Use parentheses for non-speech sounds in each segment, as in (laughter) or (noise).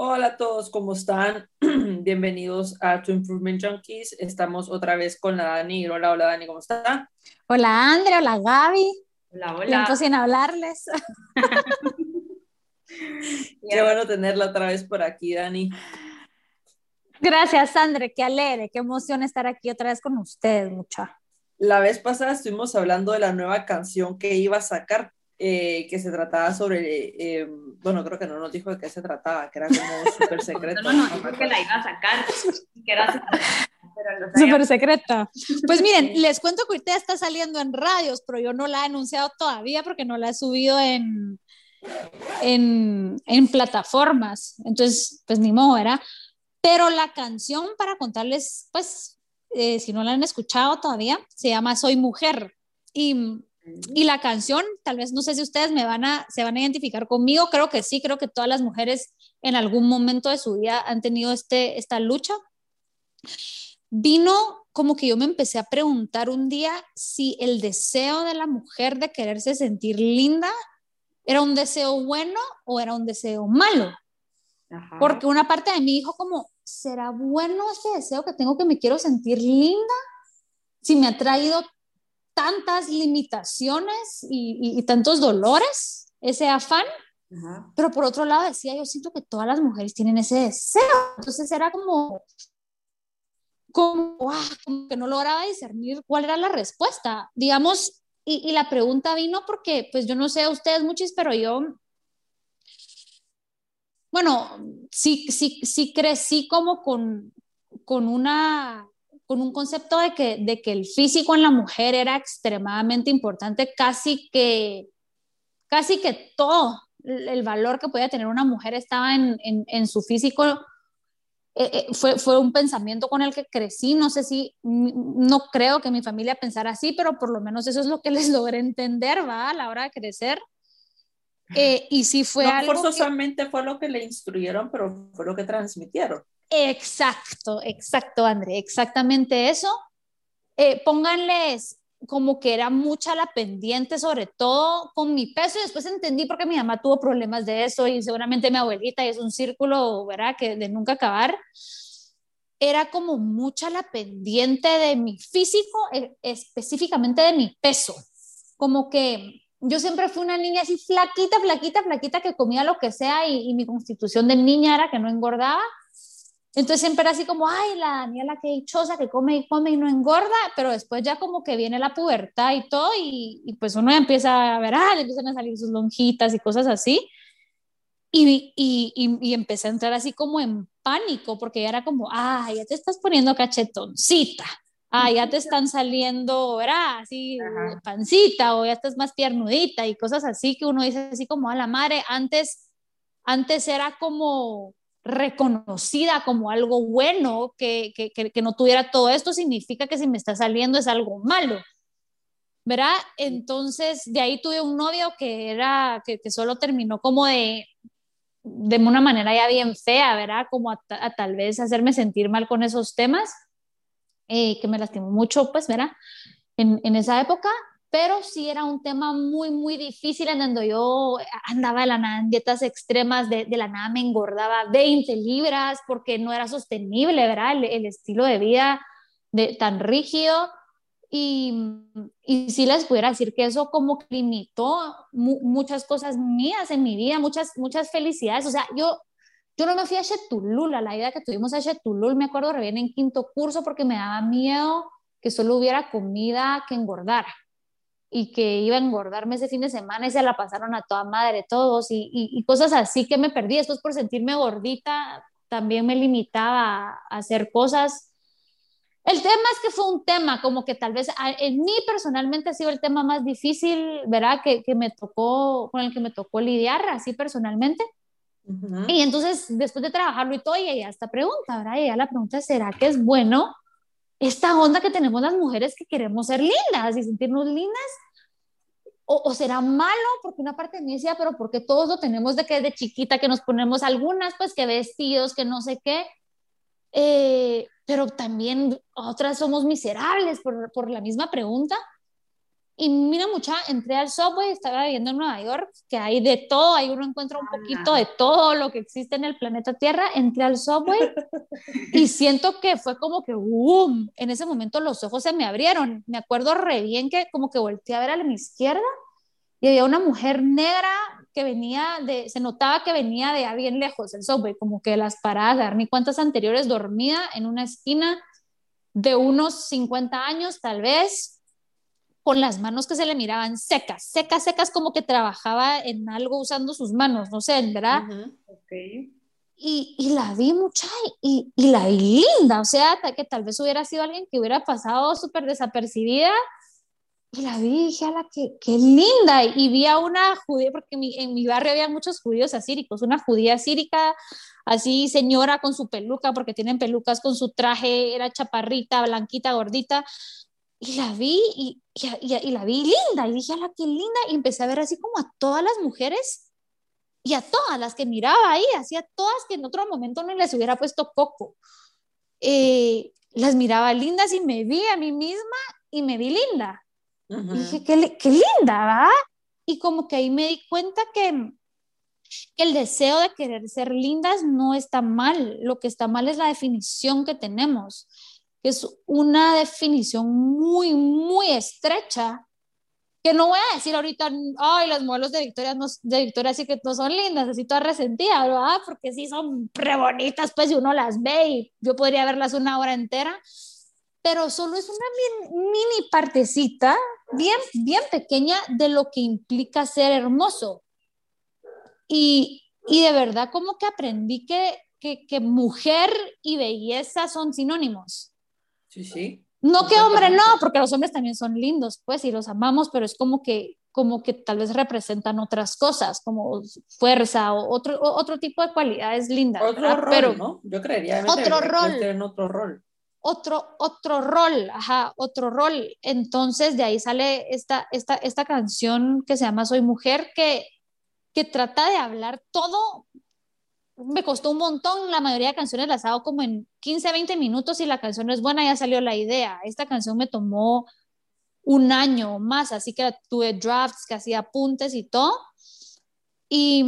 Hola a todos, ¿cómo están? (clears throat) Bienvenidos a To Improvement Junkies. Estamos otra vez con la Dani. Hola, hola Dani, ¿cómo está? Hola Andrea, hola Gaby. Hola, hola. Tiempo sin hablarles. (laughs) Qué bueno tenerla otra vez por aquí, Dani. Gracias, André, qué alegre, qué emoción estar aquí otra vez con ustedes, mucha. La vez pasada estuvimos hablando de la nueva canción que iba a sacar, eh, que se trataba sobre, eh, bueno, creo que no nos dijo de qué se trataba, que era como súper secreto. No, no, dijo que la iba a sacar, que era súper secreta. Pues miren, les cuento que ahorita está saliendo en radios, pero yo no la he anunciado todavía porque no la he subido en, en, en plataformas. Entonces, pues ni modo, ¿verdad? Pero la canción, para contarles, pues, eh, si no la han escuchado todavía, se llama Soy Mujer. Y, y, la canción, tal vez no sé si ustedes me van a, se van a identificar conmigo, creo que sí, creo que todas las mujeres en algún momento de su vida han tenido este, esta lucha. Vino como que yo me empecé a preguntar un día si el deseo de la mujer de quererse sentir linda era un deseo bueno o era un deseo malo. Porque una parte de mí dijo como, ¿será bueno ese deseo que tengo que me quiero sentir linda? Si me ha traído tantas limitaciones y, tantos dolores, ese afán. Pero por otro lado decía, yo siento que todas las mujeres tienen ese deseo. Entonces era como, como, ah, como que no lograba discernir cuál era la respuesta. Digamos, y, y, la pregunta vino porque, pues yo no sé a ustedes muchos, pero yo bueno, sí, sí, sí crecí como con, con, una, con un concepto de que, de que el físico en la mujer era extremadamente importante, casi que, casi que todo el valor que podía tener una mujer estaba en, en, su físico. Eh, eh, fue, fue un pensamiento con el que crecí, no sé si, no creo que mi familia pensara así, pero por lo menos eso es lo que (laughs) les logré entender, ¿va? A la hora de crecer. Eh, y sí fue no algo forzosamente fue lo que le instruyeron, pero fue lo que transmitieron. Exacto, exacto, André, exactamente eso. Eh, pónganles como que era mucha la pendiente, sobre todo con mi peso, y después entendí por qué mi mamá tuvo problemas de eso, y seguramente mi abuelita, y es un círculo, ¿verdad?, que de nunca acabar. Era como mucha la pendiente de mi físico, e, específicamente de mi peso. Como que yo siempre fui una niña así flaquita, flaquita, flaquita, que comía lo que sea y, mi constitución de niña era que no engordaba. Entonces siempre era así como, ay, la Daniela que dichosa, que come y come y no engorda, pero después ya como que viene la pubertad y todo y, pues uno empieza a ver, ah, le empiezan a salir sus lonjitas y cosas así. Y, y, y, empecé a entrar así como en pánico porque ya era como, ay, ya te estás poniendo cachetoncita ah, ya te están saliendo, ¿verdad? Así, pancita o ya estás más piernudita y cosas así que uno dice así como a la madre, antes, antes era como reconocida como algo bueno, que, que, que, no tuviera todo esto, significa que si me está saliendo es algo malo. ¿Verdad? Entonces, de ahí tuve un novio que era, que, que solo terminó como de, de una manera ya bien fea, ¿verdad? Como a, a tal vez hacerme sentir mal con esos temas eh, que me lastimó mucho, pues, ¿verdad? En, en, esa época, pero sí era un tema muy, muy difícil en donde yo andaba de la nada en dietas extremas, de, de la nada me engordaba 20 libras porque no era sostenible, ¿verdad? El, el estilo de vida de, tan rígido. Y, y sí les pudiera decir que eso como limitó muchas cosas mías en mi vida, muchas, muchas felicidades. O sea, yo yo no me fui a Chetulul, a la idea que tuvimos a Chetulul, me acuerdo re bien en quinto curso porque me daba miedo que solo hubiera comida que engordara y que iba a engordarme ese fin de semana y se la pasaron a toda madre todos y, y, cosas así que me perdí. Después por sentirme gordita también me limitaba a, hacer cosas. El tema es que fue un tema como que tal vez en mí personalmente ha sido el tema más difícil, ¿verdad? Que, que me tocó, con el que me tocó lidiar así personalmente y entonces, después de trabajarlo y todo, y ella esta pregunta, ¿verdad? Y la pregunta, ¿será que es bueno esta onda que tenemos las mujeres que queremos ser lindas y sentirnos lindas? O, será malo? Porque una parte de mí decía, pero porque todos lo tenemos de que de chiquita, que nos ponemos algunas, pues que vestidos, que no sé qué. Eh, pero también otras somos miserables por, por la misma pregunta. Y mira, mucha, entré al subway, estaba viviendo en Nueva York, que hay de todo, ahí uno encuentra un poquito de todo lo que existe en el planeta Tierra. Entré al subway (laughs) y siento que fue como que, ¡boom! En ese momento los ojos se me abrieron. Me acuerdo re bien que como que volteé a ver a mi izquierda y había una mujer negra que venía de, se notaba que venía de bien lejos el subway, como que las paradas, dar ni cuántas anteriores, dormida en una esquina de unos 50 años tal vez, con las manos que se le miraban secas, secas, secas, como que trabajaba en algo usando sus manos, no sé, ¿verdad? y, y, la vi mucha y, y, la vi linda, o sea, que tal vez hubiera sido alguien que hubiera pasado súper desapercibida. Y la vi y dije, ala, qué, qué linda. Y vi a una judía, porque en mi, en mi barrio había muchos judíos asíricos, una judía asírica, así señora con su peluca, porque tienen pelucas con su traje, era chaparrita, blanquita, gordita y la vi y, y, y, la vi linda y dije, la qué linda! Y empecé a ver así como a todas las mujeres y a todas las que miraba ahí, así a todas que en otro momento no les hubiera puesto coco. Eh, las miraba lindas y me vi a mí misma y me vi linda. y dije, qué, qué linda, ¿va? Y como que ahí me di cuenta que, que el deseo de querer ser lindas no está mal, lo que está mal es la definición que tenemos que es una definición muy, muy estrecha, que no voy a decir ahorita, ay, los modelos de Victoria, no, de Victoria sí que no son lindas, así todas resentidas, ¿verdad? Porque sí son re bonitas, pues, y uno las ve y yo podría verlas una hora entera, pero solo es una mini partecita, bien, bien pequeña de lo que implica ser hermoso. Y, y de verdad como que aprendí que, que, que mujer y belleza son sinónimos. Sí, sí. No que hombre no, porque los hombres también son lindos, pues, y los amamos, pero es como que, como que tal vez representan otras cosas, como fuerza o otro, otro tipo de cualidades lindas. Otro rol, pero, ¿no? Yo creería otro rol. En otro rol. Otro, otro rol, ajá, otro rol. Entonces de ahí sale esta, esta, esta canción que se llama Soy Mujer, que, que trata de hablar todo me costó un montón, la mayoría de canciones las hago como en 15, 20 minutos y la canción es buena, ya salió la idea. Esta canción me tomó un año más, así que tuve drafts, que hacía apuntes y todo. Y,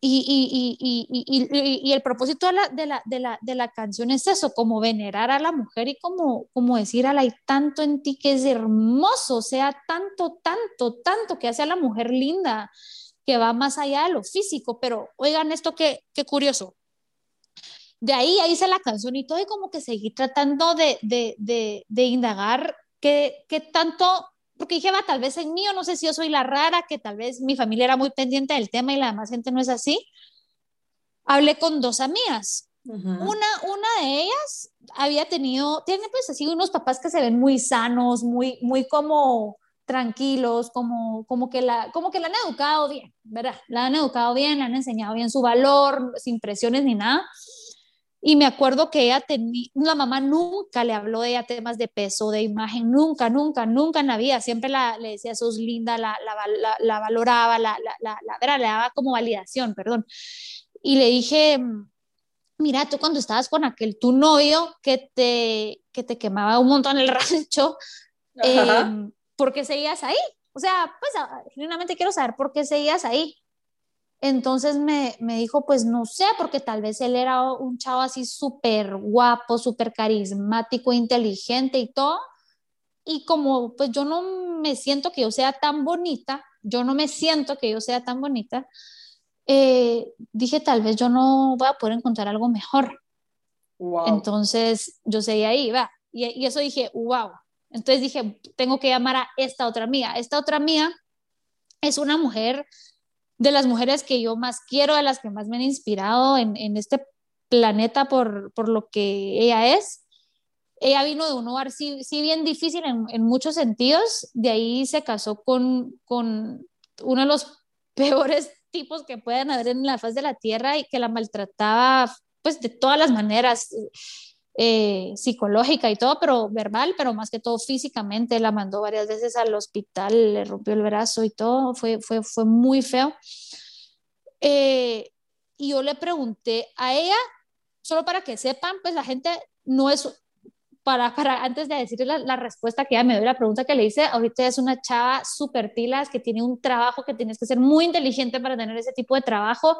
y, y, y el propósito de la, de, la, de, la, de la, canción es eso, como venerar a la mujer y como, como decir, ala, hay tanto en ti que es hermoso, o sea, tanto, tanto, tanto que hace a la mujer linda que va más allá de lo físico, pero oigan esto qué, qué curioso. De ahí, ahí hice la canción y todo, y como que seguí tratando de, de, de, de indagar qué, qué tanto, porque dije, va, tal vez en mí, o no sé si yo soy la rara, que tal vez mi familia era muy pendiente del tema y la demás gente no es así. Hablé con dos amigas. una, una de ellas había tenido, tiene pues así unos papás que se ven muy sanos, muy, muy como tranquilos, como, como, que la, como que la han educado bien, ¿verdad? La han educado bien, la han enseñado bien su valor, sin presiones ni nada. Y me acuerdo que ella tenía, la mamá nunca le habló de ella temas de peso, de imagen, nunca, nunca, nunca en la vida. Siempre la, le decía, sos linda, la, la, la, valoraba, la, la, la, le daba como validación, perdón. Y le dije, mira, tú cuando estabas con aquel tu novio que te, que te quemaba un montón el (laughs) rancho, eh, ¿por qué seguías ahí? O sea, pues ah, genuinamente quiero saber por qué seguías ahí. Entonces me, me, dijo, pues no sé, porque tal vez él era un chavo así súper guapo, súper carismático, inteligente y todo. Y como pues yo no me siento que yo sea tan bonita, yo no me siento que yo sea tan bonita, eh, dije, tal vez yo no voy a poder encontrar algo mejor. Entonces yo seguía ahí, va. Y, y eso dije, wow, entonces dije, tengo que llamar a esta otra amiga. Esta otra amiga es una mujer de las mujeres que yo más quiero, de las que más me han inspirado en, en este planeta por, por, lo que ella es. Ella vino de un hogar sí, sí bien difícil en, en, muchos sentidos, de ahí se casó con, con uno de los (laughs) peores tipos que pueden haber en la faz de la tierra y que la maltrataba pues de todas las maneras eh, psicológica y todo, pero verbal, pero más que todo físicamente. La mandó varias veces al hospital, le rompió el brazo y todo, fue, fue, fue muy feo. Eh, y yo le pregunté a ella, solo para que sepan, pues la gente no es, para, para antes de decirle la, la, respuesta que ella me dio, la pregunta que le hice, ahorita es una chava súper pilas que tiene un trabajo que tienes que ser muy inteligente para tener ese tipo de trabajo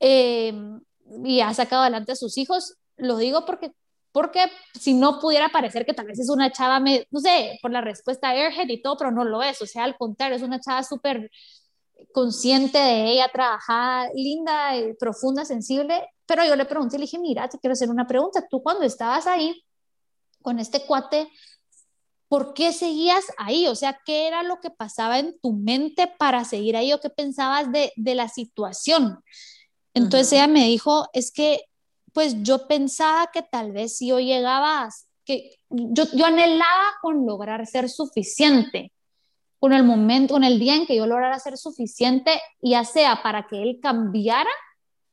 eh, y ha sacado adelante a sus hijos. Lo digo porque, porque si no pudiera parecer que tal vez es una chava, me, no sé, por la respuesta Airhead y todo, pero no lo es. O sea, al contrario, es una chava súper consciente de ella, trabajada, linda, profunda, sensible. Pero yo le pregunté, le dije, mira, te quiero hacer una pregunta. Tú cuando estabas ahí, con este cuate, ¿por qué seguías ahí? O sea, ¿qué era lo que pasaba en tu mente para seguir ahí o qué pensabas de, de la situación? Entonces ella me dijo, es que pues yo pensaba que tal vez si yo llegaba, que yo, yo anhelaba con lograr ser suficiente, con el momento, con el día en que yo lograra ser suficiente, ya sea para que él cambiara,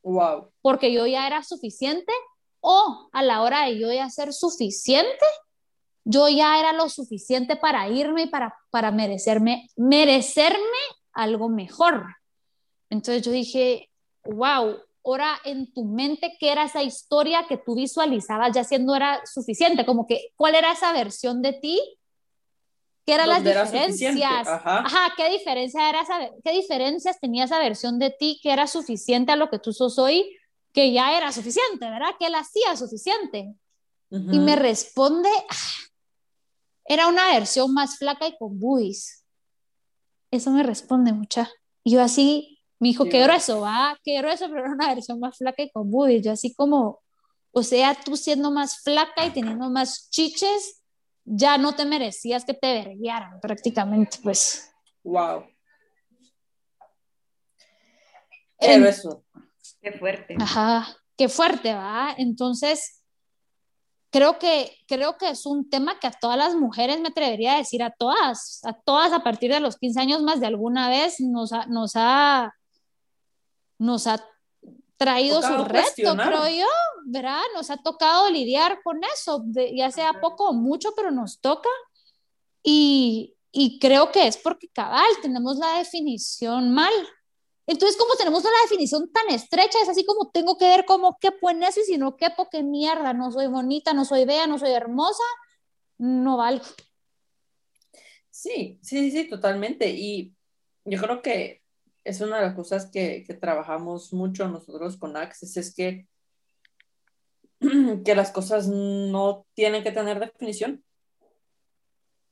wow. porque yo ya era suficiente, o a la hora de yo ya ser suficiente, yo ya era lo suficiente para irme y para, para merecerme, merecerme algo mejor. Entonces yo dije, wow, ahora en tu mente, ¿qué era esa historia que tú visualizabas ya siendo era suficiente? Como que, ¿cuál era esa versión de ti? ¿Qué eran las diferencias? Ajá. Ajá, ¿qué diferencia era esa, qué diferencias tenía esa versión de ti que era suficiente a lo que tú sos hoy? que ya era suficiente, ¿verdad? Que él hacía suficiente. Uh -huh. Y me responde, ah, era una versión más flaca y con boobies. Eso me responde mucha. Y yo así, me dijo, qué grueso, va, qué grueso, pero era una versión más flaca y con boobies. Yo así como, o sea, tú siendo más flaca y teniendo más chiches, ya no te merecías que te verguiaran prácticamente, pues. Wow. Qué grueso. Qué fuerte. Ajá, qué fuerte, ¿va? Entonces, creo que, creo que es un tema que a todas las mujeres, me atrevería a decir, a todas, a todas a partir de los 15 años más de alguna vez nos ha, nos ha, nos ha traído su reto, creo yo, ¿verdad? Nos ha tocado lidiar con eso, de, ya sea poco o mucho, pero nos toca. Y, y creo que es porque cabal, tenemos la definición mal, entonces, como tenemos una definición tan estrecha, es así como tengo que ver cómo quepo en eso y si no quepo, qué mierda, no soy bonita, no soy bella, no soy hermosa, no valgo. Sí, sí, sí, totalmente. Y yo creo que es una de las cosas que, que trabajamos mucho nosotros con Access, es que, (clears throat) que las cosas no tienen que tener definición.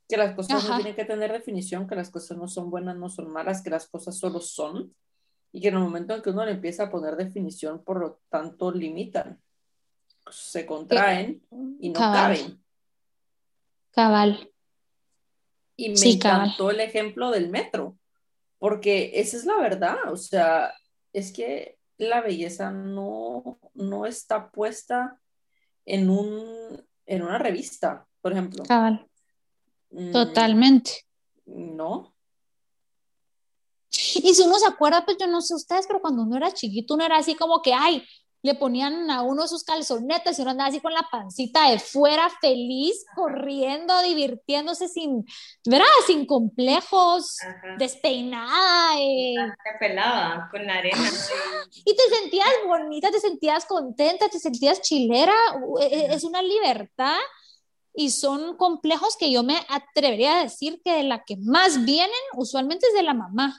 Que las cosas Ajá. no tienen que tener definición, que las cosas no son buenas, no son malas, que las cosas solo son y que en el momento en que uno le empieza a poner definición, por lo tanto, limitan, se contraen y no cabal. caben. Cabal. Y me Sí, encantó cabal. el ejemplo del metro, porque esa es la verdad, o sea, es que la belleza no, no está puesta en, un, en una revista, por ejemplo. Cabal. Mm, Totalmente. No, Y si uno se acuerda, pues yo no sé ustedes, pero cuando uno era chiquito, uno era así como que, ay, le ponían a uno sus calzonetas y uno andaba así con la pancita de fuera, feliz, corriendo, divirtiéndose sin, ¿verdad? Sin complejos, Ajá. despeinada. eh, Te pelaba con la arena. (gasps) y te sentías bonita, te sentías contenta, te sentías chilera. e- e- Es una libertad y son complejos que yo me atrevería a decir que de la que más vienen usualmente es de la mamá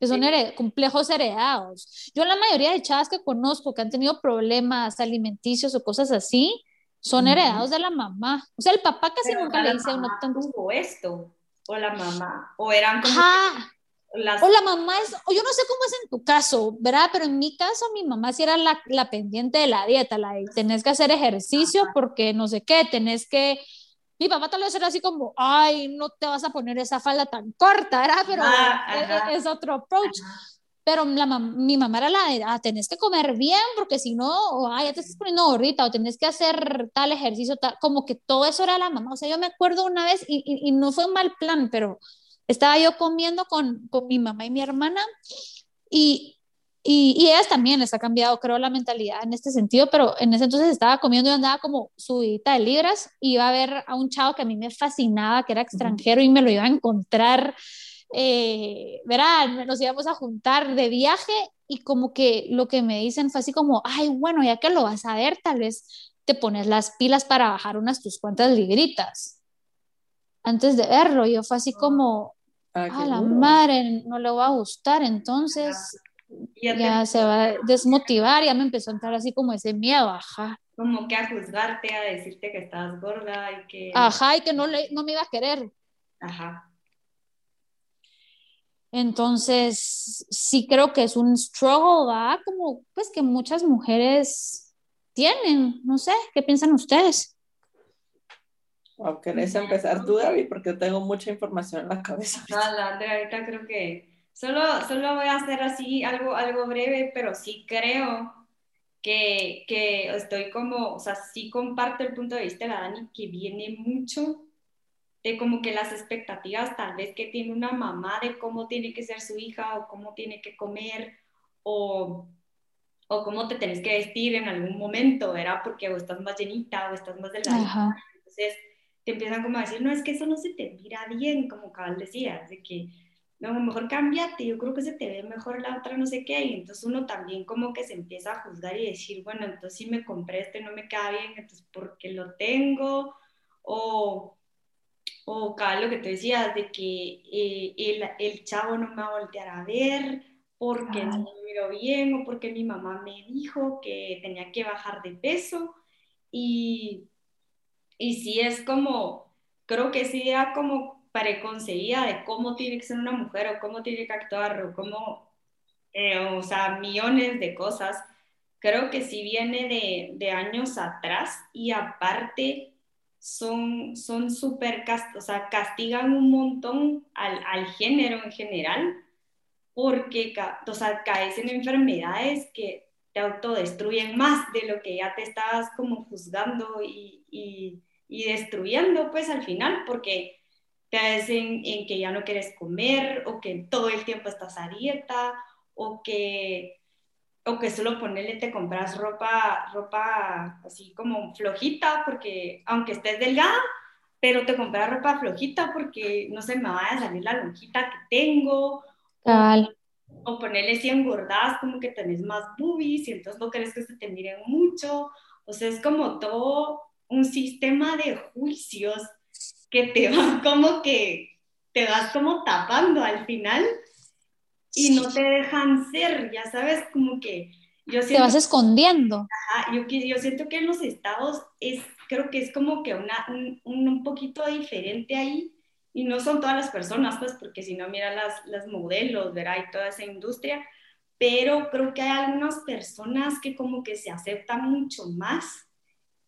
que son hered- complejos heredados. Yo la mayoría de chavas que conozco que han tenido problemas alimenticios o cosas así, son heredados de la mamá. O sea, el papá casi Pero nunca le dice a uno tanto. tuvo esto, o la mamá, o eran como Ajá. las... O la mamá es, o yo no sé cómo es en tu caso, ¿verdad? Pero en mi caso, mi mamá sí era la, la pendiente de la dieta, la de tenés que hacer ejercicio porque no sé qué, tenés que. Mi papá tal vez era así como, ay, no te vas a poner esa falda tan corta, ¿verdad? Pero Ah, es- ajá. es, otro approach. Pero la mi mamá era la de, ah, tenés que comer bien, porque si no, o, ah, ya te estás poniendo gordita, o tenés que hacer tal ejercicio, tal, como que todo eso era la mamá. O sea, yo me acuerdo una vez, y, y, y no fue un mal plan, pero estaba yo comiendo con, con mi mamá y mi hermana, y, y, y ellas también les ha cambiado, creo, la mentalidad en este sentido, pero en ese entonces estaba comiendo y andaba como subidita de libras, iba a ver a un chavo que a mí me fascinaba, que era extranjero, y me lo iba a encontrar eh, verán, nos íbamos a juntar de viaje y como que lo que me dicen fue así como, ay, bueno, ya que lo vas a ver, tal vez te pones las pilas para bajar unas tus cuantas libritas. Antes de verlo, yo fue así como, a ah, la madre, no le va a gustar, entonces ya, se va a desmotivar, ya me empezó a entrar así como ese miedo, ajá. Como que a juzgarte, a decirte que estás gorda y que... Ajá, y que no, le, no me iba a querer. Ajá. Entonces, sí creo que es un struggle, ¿va? Como pues que muchas mujeres tienen, no sé, ¿qué piensan ustedes? ¿O querés empezar tú, David? Porque tengo mucha información en la cabeza. No, Andrea, ahorita creo que solo, solo voy a hacer así algo, algo breve, pero sí creo que, que estoy como, o sea, sí comparto el punto de vista de la Dani, que viene mucho de como que las expectativas tal vez que tiene una mamá de cómo tiene que ser su hija o cómo tiene que comer o, o cómo te tenés que vestir en algún momento, ¿verdad? Porque o estás más llenita o estás más delgada. Entonces te empiezan como a decir, no, es que eso no se te mira bien, como cabal decías, de que no, mejor cámbiate, yo creo que se te ve mejor la otra, no sé qué, y entonces uno también como que se empieza a juzgar y decir, bueno, entonces si me compré este no me queda bien, entonces ¿por qué lo tengo? O o cada lo que te decías, de que eh, el, el, chavo no me va a voltear a ver porque no me miro bien o porque mi mamá me dijo que tenía que bajar de peso. Y, y sí es como, creo que sí era como preconcebida de cómo tiene que ser una mujer o cómo tiene que actuar o cómo, eh, o sea, millones de cosas. Creo que sí viene de, de años atrás y aparte son son súper, o sea, castigan un montón al, al, género en general, porque o sea, caes en enfermedades que te autodestruyen más de lo que ya te estabas como juzgando y, y, y destruyendo, pues al final, porque te hacen en que ya no quieres comer o que todo el tiempo estás a dieta o que o que solo ponerle te compras ropa, ropa así como flojita, porque aunque estés delgada, pero te compras ropa flojita porque no se me vaya a salir la lonjita que tengo. Tal. O, ponerle 100 engordadas como que tenés más boobies y entonces no querés que se te miren mucho. O sea, es como todo un sistema de juicios que te (laughs) van como que te vas como tapando al final y no te dejan ser, ya sabes, como que yo siento, te vas escondiendo. Ajá, yo, yo siento que en los estados es, creo que es como que una, un, un, poquito diferente ahí, y no son todas las personas, pues, porque si no, mira las, las modelos, verá, y toda esa industria, pero creo que hay algunas personas que como que se aceptan mucho más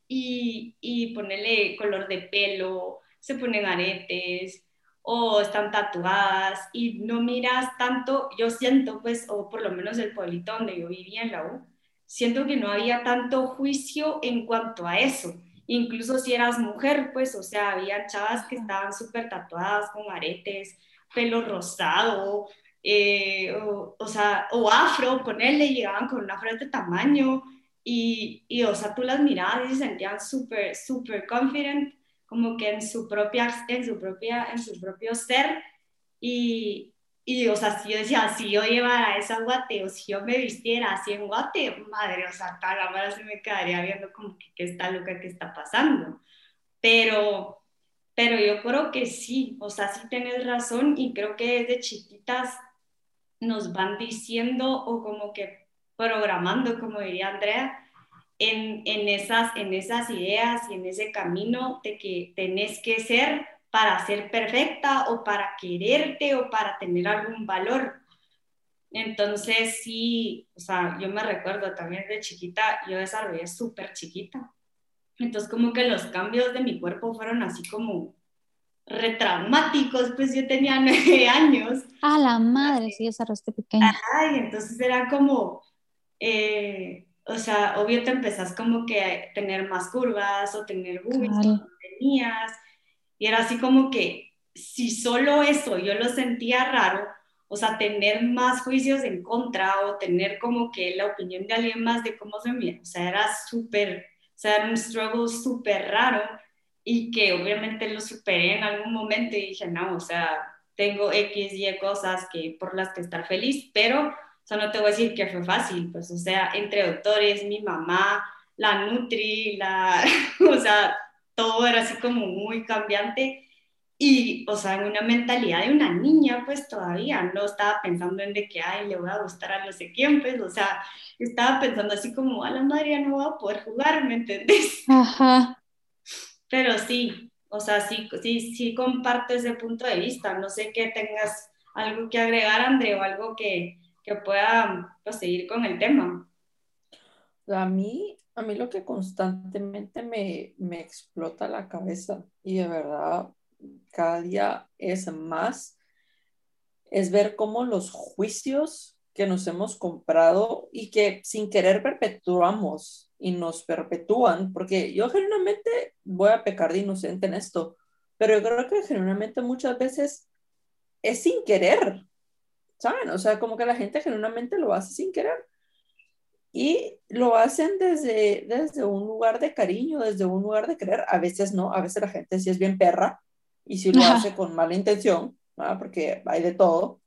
y, y ponerle color de pelo, se ponen aretes, o están tatuadas y no miras tanto, yo siento pues, o por lo menos el pueblito donde yo vivía en la U, siento que no había tanto juicio en cuanto a eso. Incluso si eras mujer, pues, o sea, había chavas que estaban súper tatuadas con aretes, pelo rosado, eh, o, o, sea, o afro, ponerle, llegaban con una afro de tamaño y, y, o sea, tú las mirabas y se sentían súper, súper confident como que en su propia, en su propia, en su propio ser y, y o sea, si yo decía, si yo llevara esa guate o si yo me vistiera así en guate, madre, o sea, toda la se me quedaría viendo como que qué está loca que está pasando. Pero, pero yo creo que sí, o sea, sí tienes razón y creo que desde chiquitas nos van diciendo o como que programando, como diría Andrea, en, en, esas, en esas ideas y en ese camino de que tenés que ser para ser perfecta o para quererte o para tener algún valor. Entonces, sí, o sea, yo me recuerdo también de chiquita, yo desarrollé súper chiquita. Entonces, como que los cambios de mi cuerpo fueron así como retraumáticos, pues yo tenía (laughs) nueve años. A la madre, sí, desarrollaste pequeña. Ajá, y entonces era como, eh, o sea, obvio te empezás como que a tener más curvas o tener boobies claro. tenías. Y era así como que si solo eso yo lo sentía raro, o sea, tener más juicios en contra o tener como que la opinión de alguien más de cómo se mira, o sea, era súper, o sea, era un struggle súper raro y que obviamente lo superé en algún momento y dije, no, o sea, tengo X, Y cosas que, por las que estar feliz, pero no te voy a decir que fue fácil, pues, o sea, entre doctores, mi mamá, la Nutri, la, (laughs) o sea, todo era así como muy cambiante. Y, o sea, en una mentalidad de una niña, pues todavía no estaba pensando en de que, ay, le voy a gustar a no sé quién, pues, o sea, estaba pensando así como, a la madre ya no voy a poder jugar, ¿me entendés? Ajá. Pero sí, o sea, sí, sí, sí comparto ese punto de vista. No sé que tengas algo que agregar, André, o algo que, que pueda pues, seguir con el tema. A mí, a mí lo que constantemente me, me explota la cabeza y de verdad cada día es más, es ver cómo los juicios que nos hemos comprado y que sin querer perpetuamos y nos perpetúan, porque yo genuinamente voy a pecar de inocente en esto, pero yo creo que genuinamente muchas veces es sin querer, ¿saben? O sea, como que la gente genuinamente lo hace sin querer. Y lo hacen desde, desde un lugar de cariño, desde un lugar de querer. A veces no, a veces la gente sí es bien perra y sí lo hace con mala intención, porque hay de todo.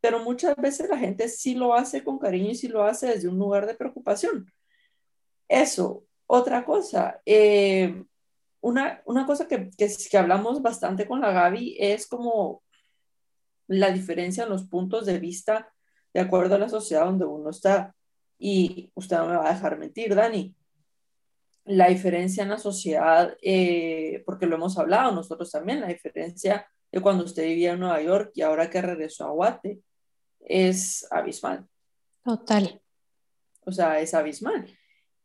Pero muchas veces la gente sí lo hace con cariño y sí lo hace desde un lugar de preocupación. Eso. Otra cosa, eh, una, una, cosa que, que, que hablamos bastante con la Gaby es como la diferencia en los puntos de vista de acuerdo a la sociedad donde uno está. Y usted no me va a dejar mentir, Dani. La diferencia en la sociedad, eh, porque lo hemos hablado nosotros también, la diferencia de cuando usted vivía en Nueva York y ahora que regresó a Guate, es abismal. Total. O sea, es abismal.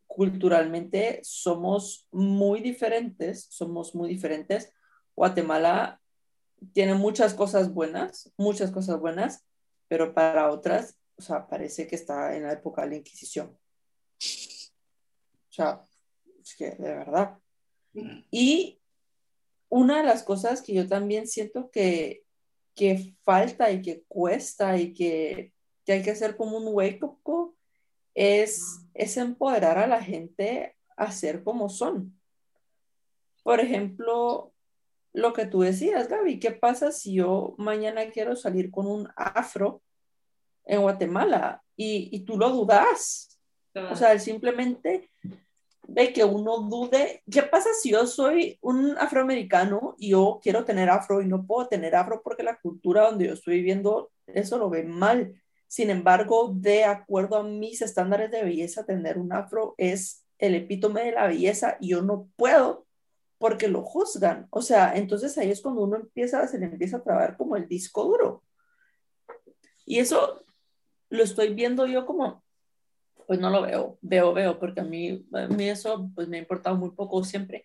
Culturalmente somos muy diferentes, somos muy diferentes. Guatemala tiene muchas cosas buenas, muchas cosas buenas, pero para otras o sea, parece que está en la época de la Inquisición. O sea, es que de verdad. Y una de las cosas que yo también siento que, que falta y que cuesta y que, que hay que hacer como un wake up call es, es empoderar a la gente a ser como son. Por ejemplo, lo que tú decías, Gaby, ¿qué pasa si yo mañana quiero salir con un afro en Guatemala y, y tú lo dudas. O sea, simplemente de que uno dude, ¿qué pasa si yo soy un afroamericano y yo quiero tener afro y no puedo tener afro porque la cultura donde yo estoy viviendo eso lo ve mal? Sin embargo, de acuerdo a mis estándares de belleza, tener un afro es el epítome de la belleza y yo no puedo porque lo juzgan. O sea, entonces ahí es cuando uno empieza, se le empieza a trabar como el disco duro. Y eso lo estoy viendo yo como, pues no lo veo, veo, veo, porque a mí, a mí eso pues me ha importado muy poco siempre.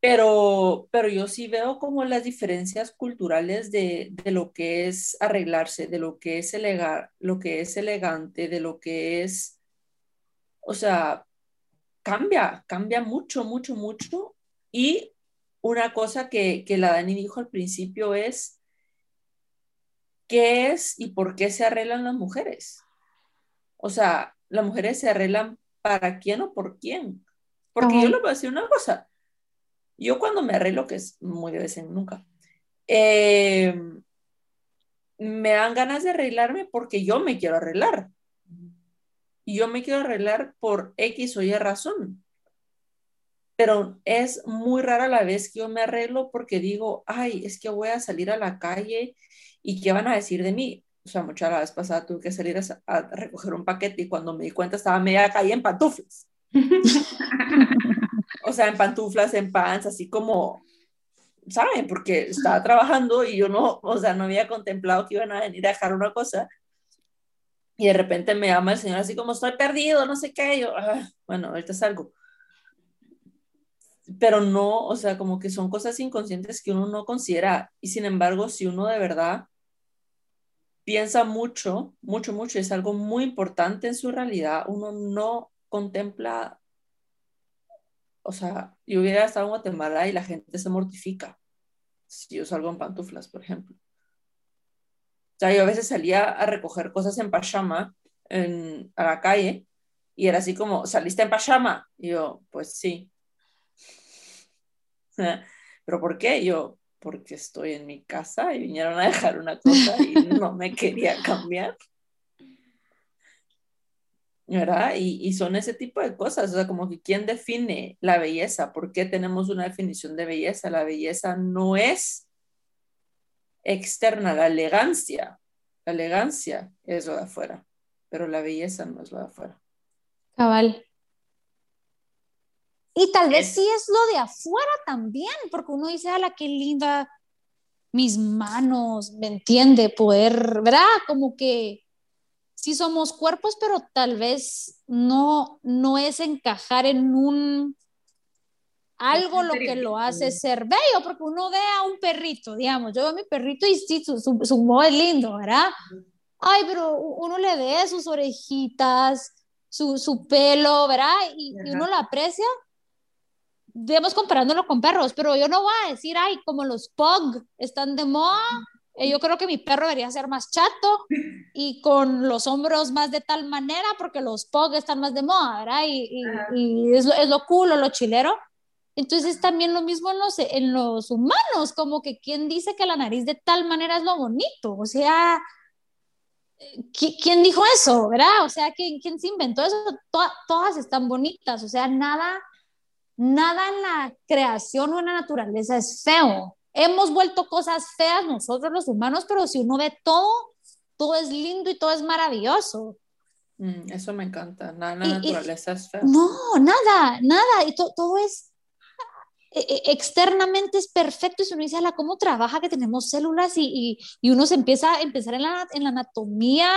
Pero, pero yo sí veo como las diferencias culturales de, de lo que es arreglarse, de lo que es elegar, lo que es elegante, de lo que es, o sea, cambia, cambia mucho, mucho, mucho. Y una cosa que, que la Dani dijo al principio es, qué es y por qué se arreglan las mujeres. O sea, las mujeres se arreglan para quién o por quién. Porque yo le voy a decir una cosa. Yo cuando me arreglo, que es muy de vez en nunca, eh, me dan ganas de arreglarme porque yo me quiero arreglar. Y yo me quiero arreglar por X o Y razón. Pero es muy rara la vez que yo me arreglo porque digo, ay, es que voy a salir a la calle ¿Y qué van a decir de mí? O sea, muchas la vez pasada tuve que salir a, recoger un paquete y cuando me di cuenta estaba media calle en pantuflas. (laughs) o sea, en pantuflas, en pants, así como, ¿saben? Porque estaba trabajando y yo no, o sea, no había contemplado que iban a venir a dejar una cosa. Y de repente me llama el señor así como, estoy perdido, no sé qué. yo, ah, bueno, ahorita salgo. Pero no, o sea, como que son cosas inconscientes que uno no considera. Y sin embargo, si uno de verdad piensa mucho, mucho, mucho, es algo muy importante en su realidad, uno no contempla, o sea, yo hubiera estado en Guatemala y la gente se mortifica si yo salgo en pantuflas, por ejemplo. O sea, yo a veces salía a recoger cosas en pachama en, a la calle y era así como, ¿saliste en pachama? Y yo, pues sí. (laughs) ¿Pero por qué? yo, porque estoy en mi casa y vinieron a dejar una cosa y (laughs) no me quería cambiar. ¿verdad? Y, y, son ese tipo de cosas, o sea, como que quién define la belleza, ¿por qué tenemos una definición de belleza? La belleza no es externa, la elegancia, la elegancia es lo de afuera, pero la belleza no es lo de afuera. Cabal. Y tal vez sí es lo de afuera también, porque uno dice, a la qué linda mis manos, ¿me entiende? Poder, ¿verdad? Como que sí somos cuerpos, pero tal vez no, no es encajar en un algo lo que lo hace ser bello, porque uno ve a un perrito, digamos, yo veo a mi perrito y sí, su, su, su modo es lindo, ¿verdad? Ay, pero uno le ve sus orejitas, su, su pelo, ¿verdad? Y, y, uno lo aprecia, digamos, comparándolo con perros, pero yo no voy a decir, ay, como los pug están de moda, eh, yo creo que mi perro debería ser más chato y con los hombros más de tal manera, porque los pug están más de moda, ¿verdad? Y, y, y es, lo, es lo cool o lo chilero. Entonces también lo mismo en los, en los humanos, como que quien dice que la nariz de tal manera es lo bonito, o sea, ¿quién dijo eso, verdad? O sea, ¿quién, quién se inventó eso? todas están bonitas, o sea, nada, nada en la creación o en la naturaleza es feo. Hemos vuelto cosas feas nosotros los humanos, pero si uno ve todo, todo es lindo y todo es maravilloso. Mm, eso me encanta, nada en la naturaleza es feo. No, nada, nada, y todo es e, e, externamente es perfecto y si uno dice, ¿cómo trabaja que tenemos células? Y, y, uno se empieza a empezar en la, en la anatomía,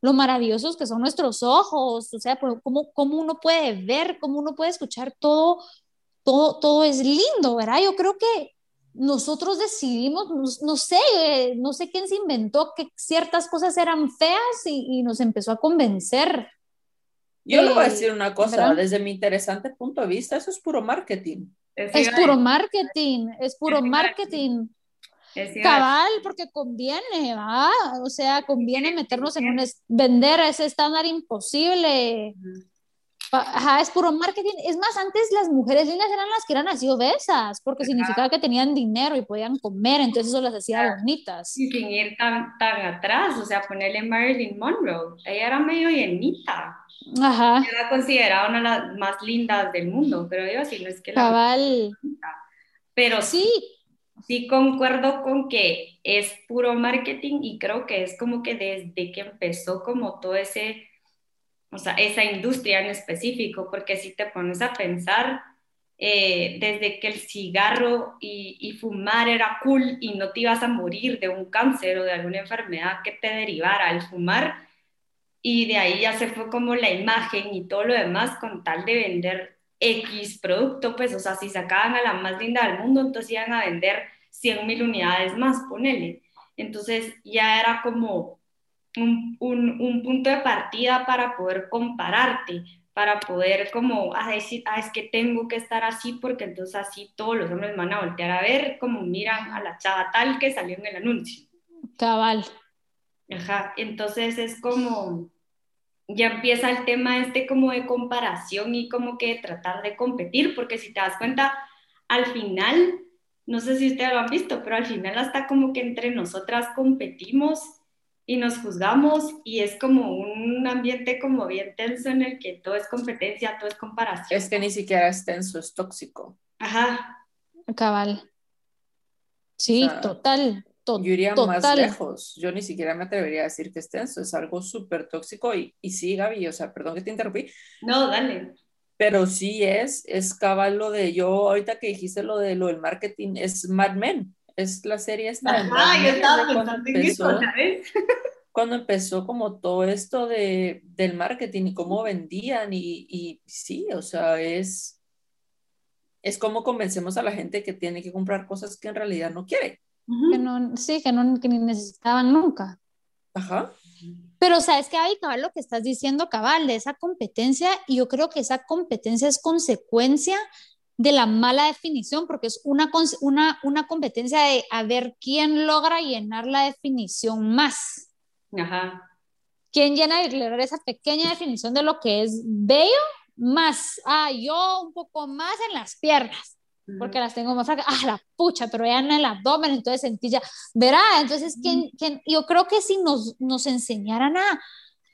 lo maravillosos que son nuestros ojos, o sea, cómo, cómo uno puede ver, cómo uno puede escuchar todo, todo, todo es lindo, ¿verdad? Yo creo que nosotros decidimos, no, no sé, no sé quién se inventó que ciertas cosas eran feas y, y nos empezó a convencer. Yo le voy a decir una cosa, ¿verdad? desde mi interesante punto de vista, eso es puro marketing. Es, puro marketing, es puro marketing. Cabal, porque conviene, ¿va? O sea, conviene meternos en un vender ese estándar imposible. Ajá, es puro marketing. Es más, antes las mujeres lindas eran las que eran así obesas, porque significaba que tenían dinero y podían comer, entonces eso las hacía bonitas. Y sin ir tan, tan atrás, o sea, ponerle Marilyn Monroe, ella era medio llenita. Ajá. Era considerada una de las más lindas del mundo, pero yo sí, no es que la... Cabal. Pero sí, sí concuerdo con que es puro marketing y creo que es como que desde que empezó como todo ese, o sea, esa industria en específico, porque si te pones a pensar, eh, desde que el cigarro y, fumar era cool y no te ibas a morir de un cáncer o de alguna enfermedad que te derivara al fumar, y de ahí ya se fue como la imagen y todo lo demás con tal de vender X producto, pues, o sea, si sacaban a la más linda del mundo, entonces iban a vender 100 mil unidades más, ponele. Entonces ya era como un, un, un, punto de partida para poder compararte, para poder como a decir, ah, es que tengo que estar así porque entonces así todos los hombres van a voltear a ver como miran a la chava tal que salió en el anuncio. Cabal. Ajá, entonces es como, ya empieza el tema este como de comparación y como que tratar de competir, porque si te das cuenta, al final, no sé si ustedes lo han visto, pero al final hasta como que entre nosotras competimos y nos juzgamos y es como un ambiente como bien tenso en el que todo es competencia, todo es comparación. Es que ni siquiera es tenso, es tóxico. Ajá. Cabal. Sí, o sea, total. Yo iría más lejos. Yo ni siquiera me atrevería a decir que es tenso. Es algo súper tóxico. Y, y sí, Gaby, o sea, perdón que te interrumpí. No, dale. Pero sí es, es cabal lo de yo, ahorita que dijiste lo de lo del marketing, es Mad Men. Es la serie esta. Ajá, yo estaba pensando en eso, (laughs) Cuando empezó como todo esto de, del marketing y cómo vendían y, y sí, o sea, es, es como convencemos a la gente que tiene que comprar cosas que en realidad no quiere. Que no, sí, que no que ni necesitaban nunca. Ajá. Pero sabes que hay cabal lo que estás diciendo, cabal, de esa competencia, y yo creo que esa competencia es consecuencia de la mala definición, porque es una, una, una competencia de a ver quién logra llenar la definición más. Ajá. ¿Quién llena esa pequeña definición de lo que es bello? Más, ah, yo un poco más en las piernas porque las tengo más flacas, (laughs) ah, la pucha, pero ya en el abdomen, entonces sentí ya, verá, entonces, ¿quién, quién? yo creo que si nos, nos enseñaran a,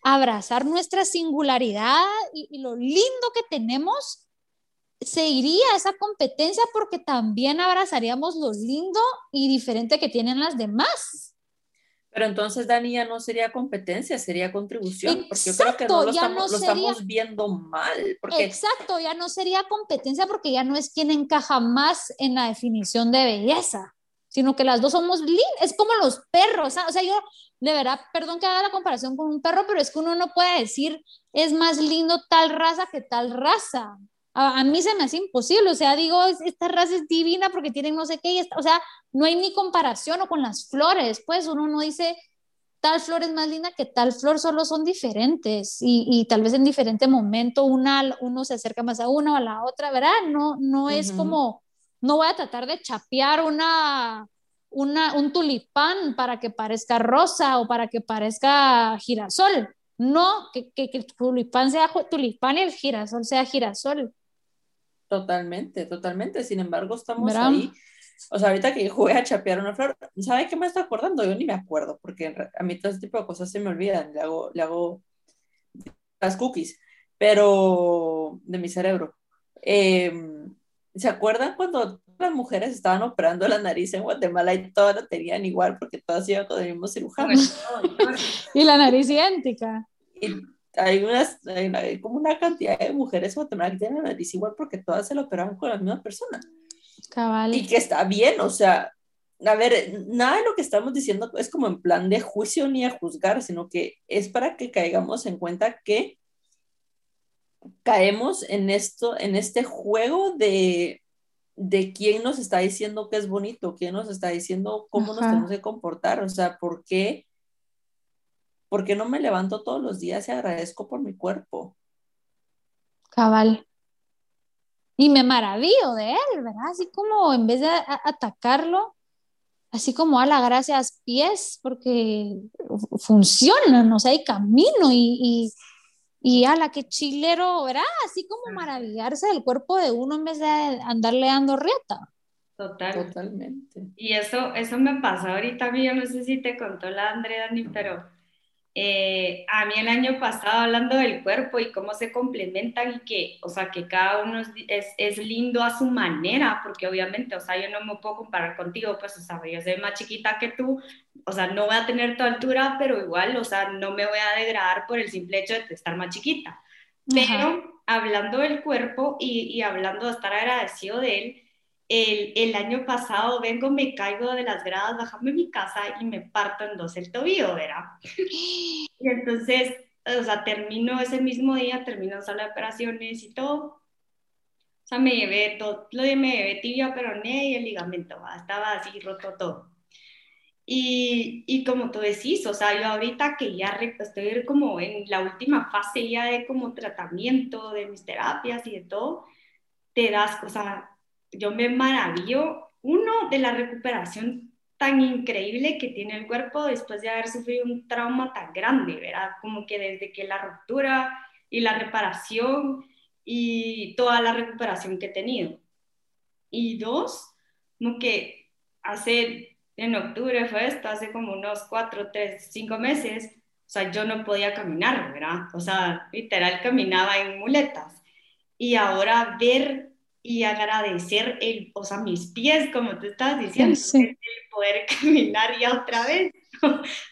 abrazar nuestra singularidad y, y lo lindo que tenemos, se iría a esa competencia porque también abrazaríamos lo lindo y diferente que tienen las demás. Pero entonces, Dani, ya no sería competencia, sería contribución, porque yo creo que no lo, estamos, lo estamos, viendo mal. Porque... Exacto, ya no sería competencia porque ya no es quien encaja más en la definición de belleza, sino que las dos somos lindas, es como los perros, o sea, yo de verdad, perdón que haga la comparación con un perro, pero es que uno no puede decir es más lindo tal raza que tal raza. A, a mí se me hace imposible, o sea, digo, esta raza es divina porque tienen no sé qué, y esta, o sea, no hay ni comparación o con las flores, pues uno no dice tal flor es más linda que tal flor, solo son diferentes y, y tal vez en diferente momento una, uno se acerca más a una o a la otra, ¿verdad? No, no es como, no voy a tratar de chapear una, una, un tulipán para que parezca rosa o para que parezca girasol. No, que, que, que el tulipán sea tulipán y el girasol sea girasol. Totalmente, totalmente. Sin embargo, estamos ahí o sea, ahorita que jugué a chapear una flor, ¿sabe qué me está acordando? Yo ni me acuerdo, porque a mí todo ese tipo de cosas se me olvidan. Le hago, le hago las cookies, pero de mi cerebro. Em, ¿Se acuerdan cuando las mujeres estaban operando la nariz en Guatemala y todas la tenían igual porque todas iban con el mismo cirujano? (laughs) y la nariz idéntica. Y hay, unas, hay como una cantidad de mujeres en Guatemala que tienen la nariz igual porque todas se la operaban con la misma persona. Y que está bien, o sea, a ver, nada de lo que estamos diciendo es como en plan de juicio ni a juzgar, sino que es para que caigamos en cuenta que caemos en esto, en este juego de, de quién nos está diciendo que es bonito, quién nos está diciendo cómo nos tenemos que comportar, o sea, ¿por qué? ¿Por qué no me levanto todos los días y agradezco por mi cuerpo? Cabal. Y me maravillo de él, ¿verdad? Así como en vez de atacarlo, así como a la gracias pies, porque funcionan, o sea, hay camino y, y, y a la que chilero, ¿verdad? Así como maravillarse del cuerpo de uno en vez de andarle dando rieta. Total. Totalmente. Y eso, eso me pasa ahorita a mí, yo no sé si te contó la Andrea, Dani, pero eh, a mí el año pasado hablando del cuerpo y cómo se complementan y que, o sea, que cada uno es, es, lindo a su manera, porque obviamente, o sea, yo no me puedo comparar contigo, pues, o sea, yo soy más chiquita que tú, o sea, no voy a tener tu altura, pero igual, o sea, no me voy a degradar por el simple hecho de estar más chiquita. Pero hablando del cuerpo y, y hablando de estar agradecido de él, el, el, año pasado vengo, me caigo de las gradas, bajando mi casa y me parto en dos el tobillo, ¿verdad? (gasps) Y entonces, o sea, termino ese mismo día, termino sala de operaciones y todo. O sea, me llevé todo, lo me llevé tibia, peroné y el ligamento, estaba así roto todo. Y, y, como tú decís, o sea, yo ahorita que ya estoy como en la última fase ya de como tratamiento de mis terapias y de todo, te das, o sea, yo me maravillo, uno, de la recuperación tan increíble que tiene el cuerpo después de haber sufrido un trauma tan grande, ¿verdad? Como que desde que la ruptura y la reparación y toda la recuperación que he tenido. Y dos, como que hace, en octubre fue esto, hace como unos cuatro, tres, cinco meses, o sea, yo no podía caminar, ¿verdad? O sea, literal caminaba en muletas. Y ahora ver y agradecer el, o sea, mis pies, como tú estabas diciendo, el poder (laughs) caminar ya otra vez.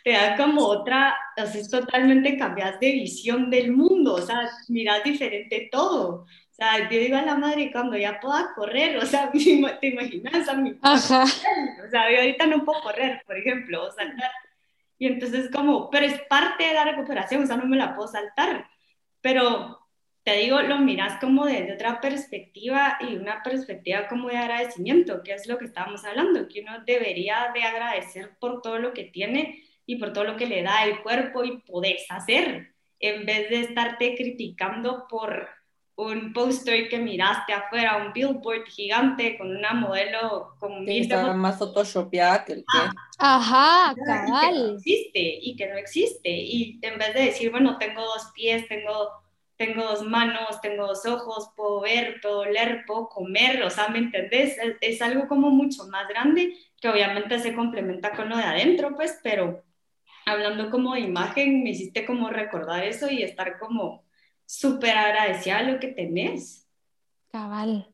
Te da como otra, o sea, es totalmente cambias de visión del mundo, o sea, miras diferente todo. O sea, yo digo a la madre cuando ya pueda correr, o sea, (laughs) te imaginas a mi Ajá. O sea, yo ahorita no puedo correr, por ejemplo, o saltar. Y entonces como, pero es parte de la recuperación, o sea, no me la puedo saltar. Pero te digo, lo miras como desde otra perspectiva y una perspectiva como de agradecimiento, que es lo que estábamos hablando, que uno debería de agradecer por todo lo que tiene y por todo lo que le da el cuerpo y podés hacer, en vez de estarte criticando por un póster que miraste afuera, un billboard gigante con una modelo con que estaba más photoshopeada que el que... Ajá, cabal. Y que no existe, y que no existe. Y en vez de decir, bueno, tengo dos pies, tengo tengo dos manos, tengo dos ojos, puedo ver, puedo leer, puedo comer, o sea, ¿me entendés? Es, algo como mucho más grande que obviamente se complementa con lo de adentro, pues, pero, hablando como de imagen, me hiciste como recordar eso y estar como súper agradecida a lo que tenés. Cabal.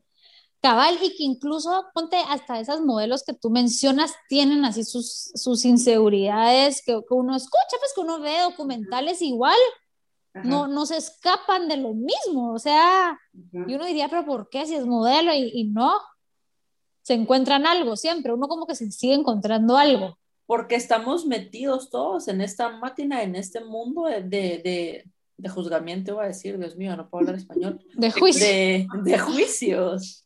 Cabal, y que incluso, ponte, hasta esas modelos que tú mencionas tienen así sus, sus inseguridades que, que uno escucha, pues que uno ve documentales igual, no, no se escapan de lo mismo, o sea, y uno diría, pero ¿por qué si es modelo? Y, y, no, se encuentran algo siempre, uno como que se sigue encontrando algo. Porque estamos metidos todos en esta máquina, en este mundo de, de, de juzgamiento, voy a decir, Dios mío, no puedo hablar español. (laughs) De juicios. De, juicios.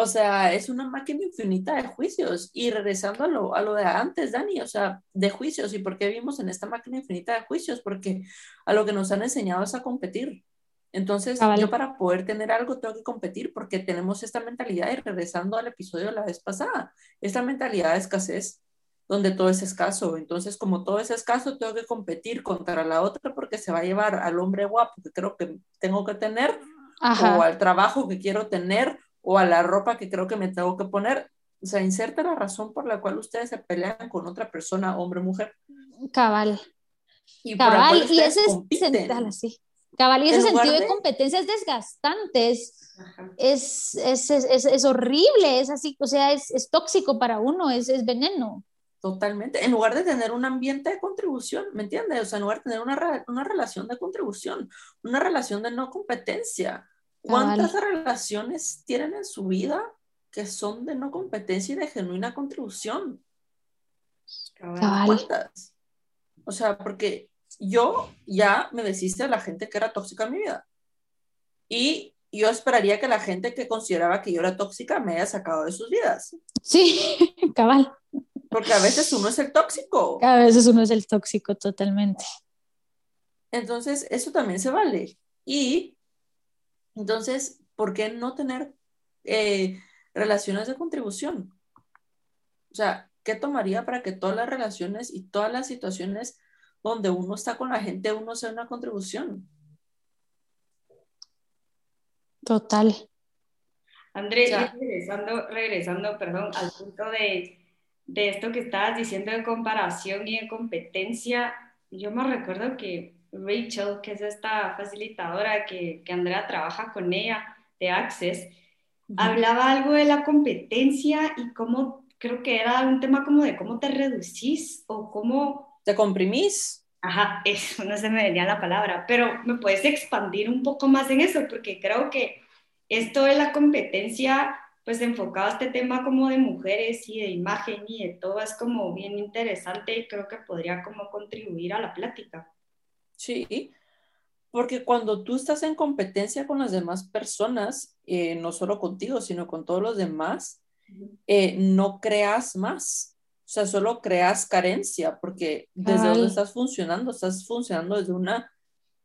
O sea, es una máquina infinita de juicios. Y regresando a lo, a lo de antes, Dani, o sea, de juicios. ¿Y por qué vivimos en esta máquina infinita de juicios? Porque a lo que nos han enseñado es a competir. Entonces, yo para poder tener algo tengo que competir porque tenemos esta mentalidad, y regresando al episodio de la vez pasada, esta mentalidad de escasez donde todo es escaso. Entonces, como todo es escaso, tengo que competir contra la otra porque se va a llevar al hombre guapo que creo que tengo que tener, o al trabajo que quiero tener, o a la ropa que creo que me tengo que poner. O sea, inserta la razón por la cual ustedes se pelean con otra persona, hombre o mujer. Cabal. Y Cabal, y ese así. Cabal, y ese sentido de... competencias desgastantes es es, es, es, horrible, es así, o sea, es, tóxico para uno, es, veneno. Totalmente. En lugar de tener un ambiente de contribución, ¿me entiendes? O sea, en lugar de tener una, una relación de contribución, una relación de no competencia. ¿Cuántas relaciones tienen en su vida que son de no competencia y de genuina contribución? ¿Cuántas? O sea, porque yo ya me deshice de la gente que era tóxica en mi vida. Y yo esperaría que la gente que consideraba que yo era tóxica me haya sacado de sus vidas. Sí, (laughs) cabal. Porque a veces uno es el tóxico. A veces uno es el tóxico totalmente. Entonces, eso también se vale. Y entonces, ¿por qué no tener eh, relaciones de contribución? O sea, ¿qué tomaría para que todas las relaciones y todas las situaciones donde uno está con la gente, uno sea una contribución? Total. Andrés, regresando, regresando, perdón, al punto de de esto que estabas diciendo de comparación y de competencia, yo me recuerdo que Rachel, que es esta facilitadora que, que Andrea trabaja con ella de Access, hablaba algo de la competencia y cómo, creo que era un tema como de cómo te reducís o cómo... ¿Te comprimís? Ajá, eso no se me venía la palabra, pero me puedes expandir un poco más en eso, porque creo que esto de la competencia pues enfocado a este tema como de mujeres y de imagen y de todo es como bien interesante y creo que podría como contribuir a la plática. Sí, porque cuando tú estás en competencia con las demás personas, eh, no solo contigo, sino con todos los demás, eh, no creas más. O sea, solo creas carencia, porque desde donde estás funcionando, estás funcionando desde una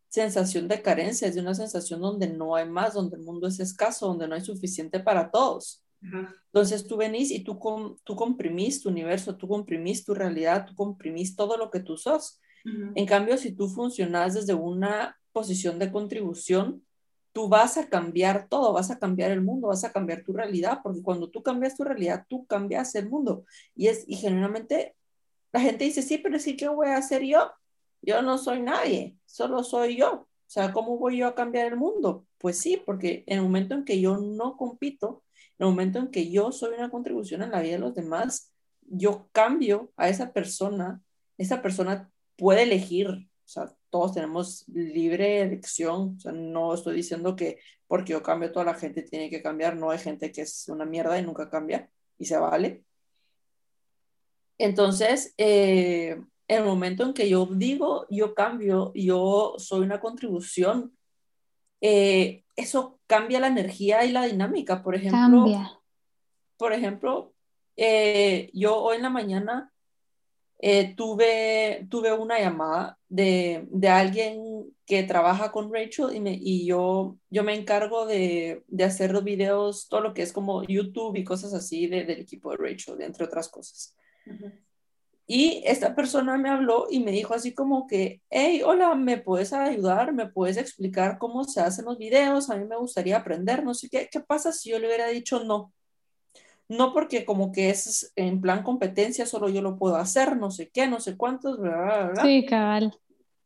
sensación de carencia, es de una sensación donde no hay más, donde el mundo es escaso, donde no hay suficiente para todos. Entonces tú venís y tú, tú comprimís tu universo, tú comprimís tu realidad, tú comprimís todo lo que tú sos. En cambio, si tú funcionas desde una posición de contribución, tú vas a cambiar todo, vas a cambiar el mundo, vas a cambiar tu realidad, porque cuando tú cambias tu realidad, tú cambias el mundo. Y es y generalmente la gente dice, sí, pero sí, ¿qué voy a hacer yo? Yo no soy nadie, solo soy yo. O sea, ¿cómo voy yo a cambiar el mundo? Pues sí, porque en el momento en que yo no compito, en el momento en que yo soy una contribución en la vida de los demás, yo cambio a esa persona, esa persona puede elegir, o sea, todos tenemos libre elección, o sea, no estoy diciendo que porque yo cambio toda la gente tiene que cambiar, no hay gente que es una mierda y nunca cambia y se vale. Entonces, eh, el momento en que yo digo, yo cambio, yo soy una contribución, eh, eso cambia la energía y la dinámica. Por ejemplo, por ejemplo, eh, yo hoy en la mañana eh, tuve, tuve una llamada de, de, alguien que trabaja con Rachel y, me, y yo, yo me encargo de, de, hacer los videos, todo lo que es como YouTube y cosas así del equipo de Rachel, entre otras cosas. Y esta persona me habló y me dijo así como que, hey, hola, ¿me puedes ayudar? ¿Me puedes explicar cómo se hacen los videos? A mí me gustaría aprender, no sé qué. ¿Qué pasa si yo le hubiera dicho no? No porque como que es en plan competencia, solo yo lo puedo hacer, no sé qué, no sé cuántos, ¿verdad? Sí, cabal.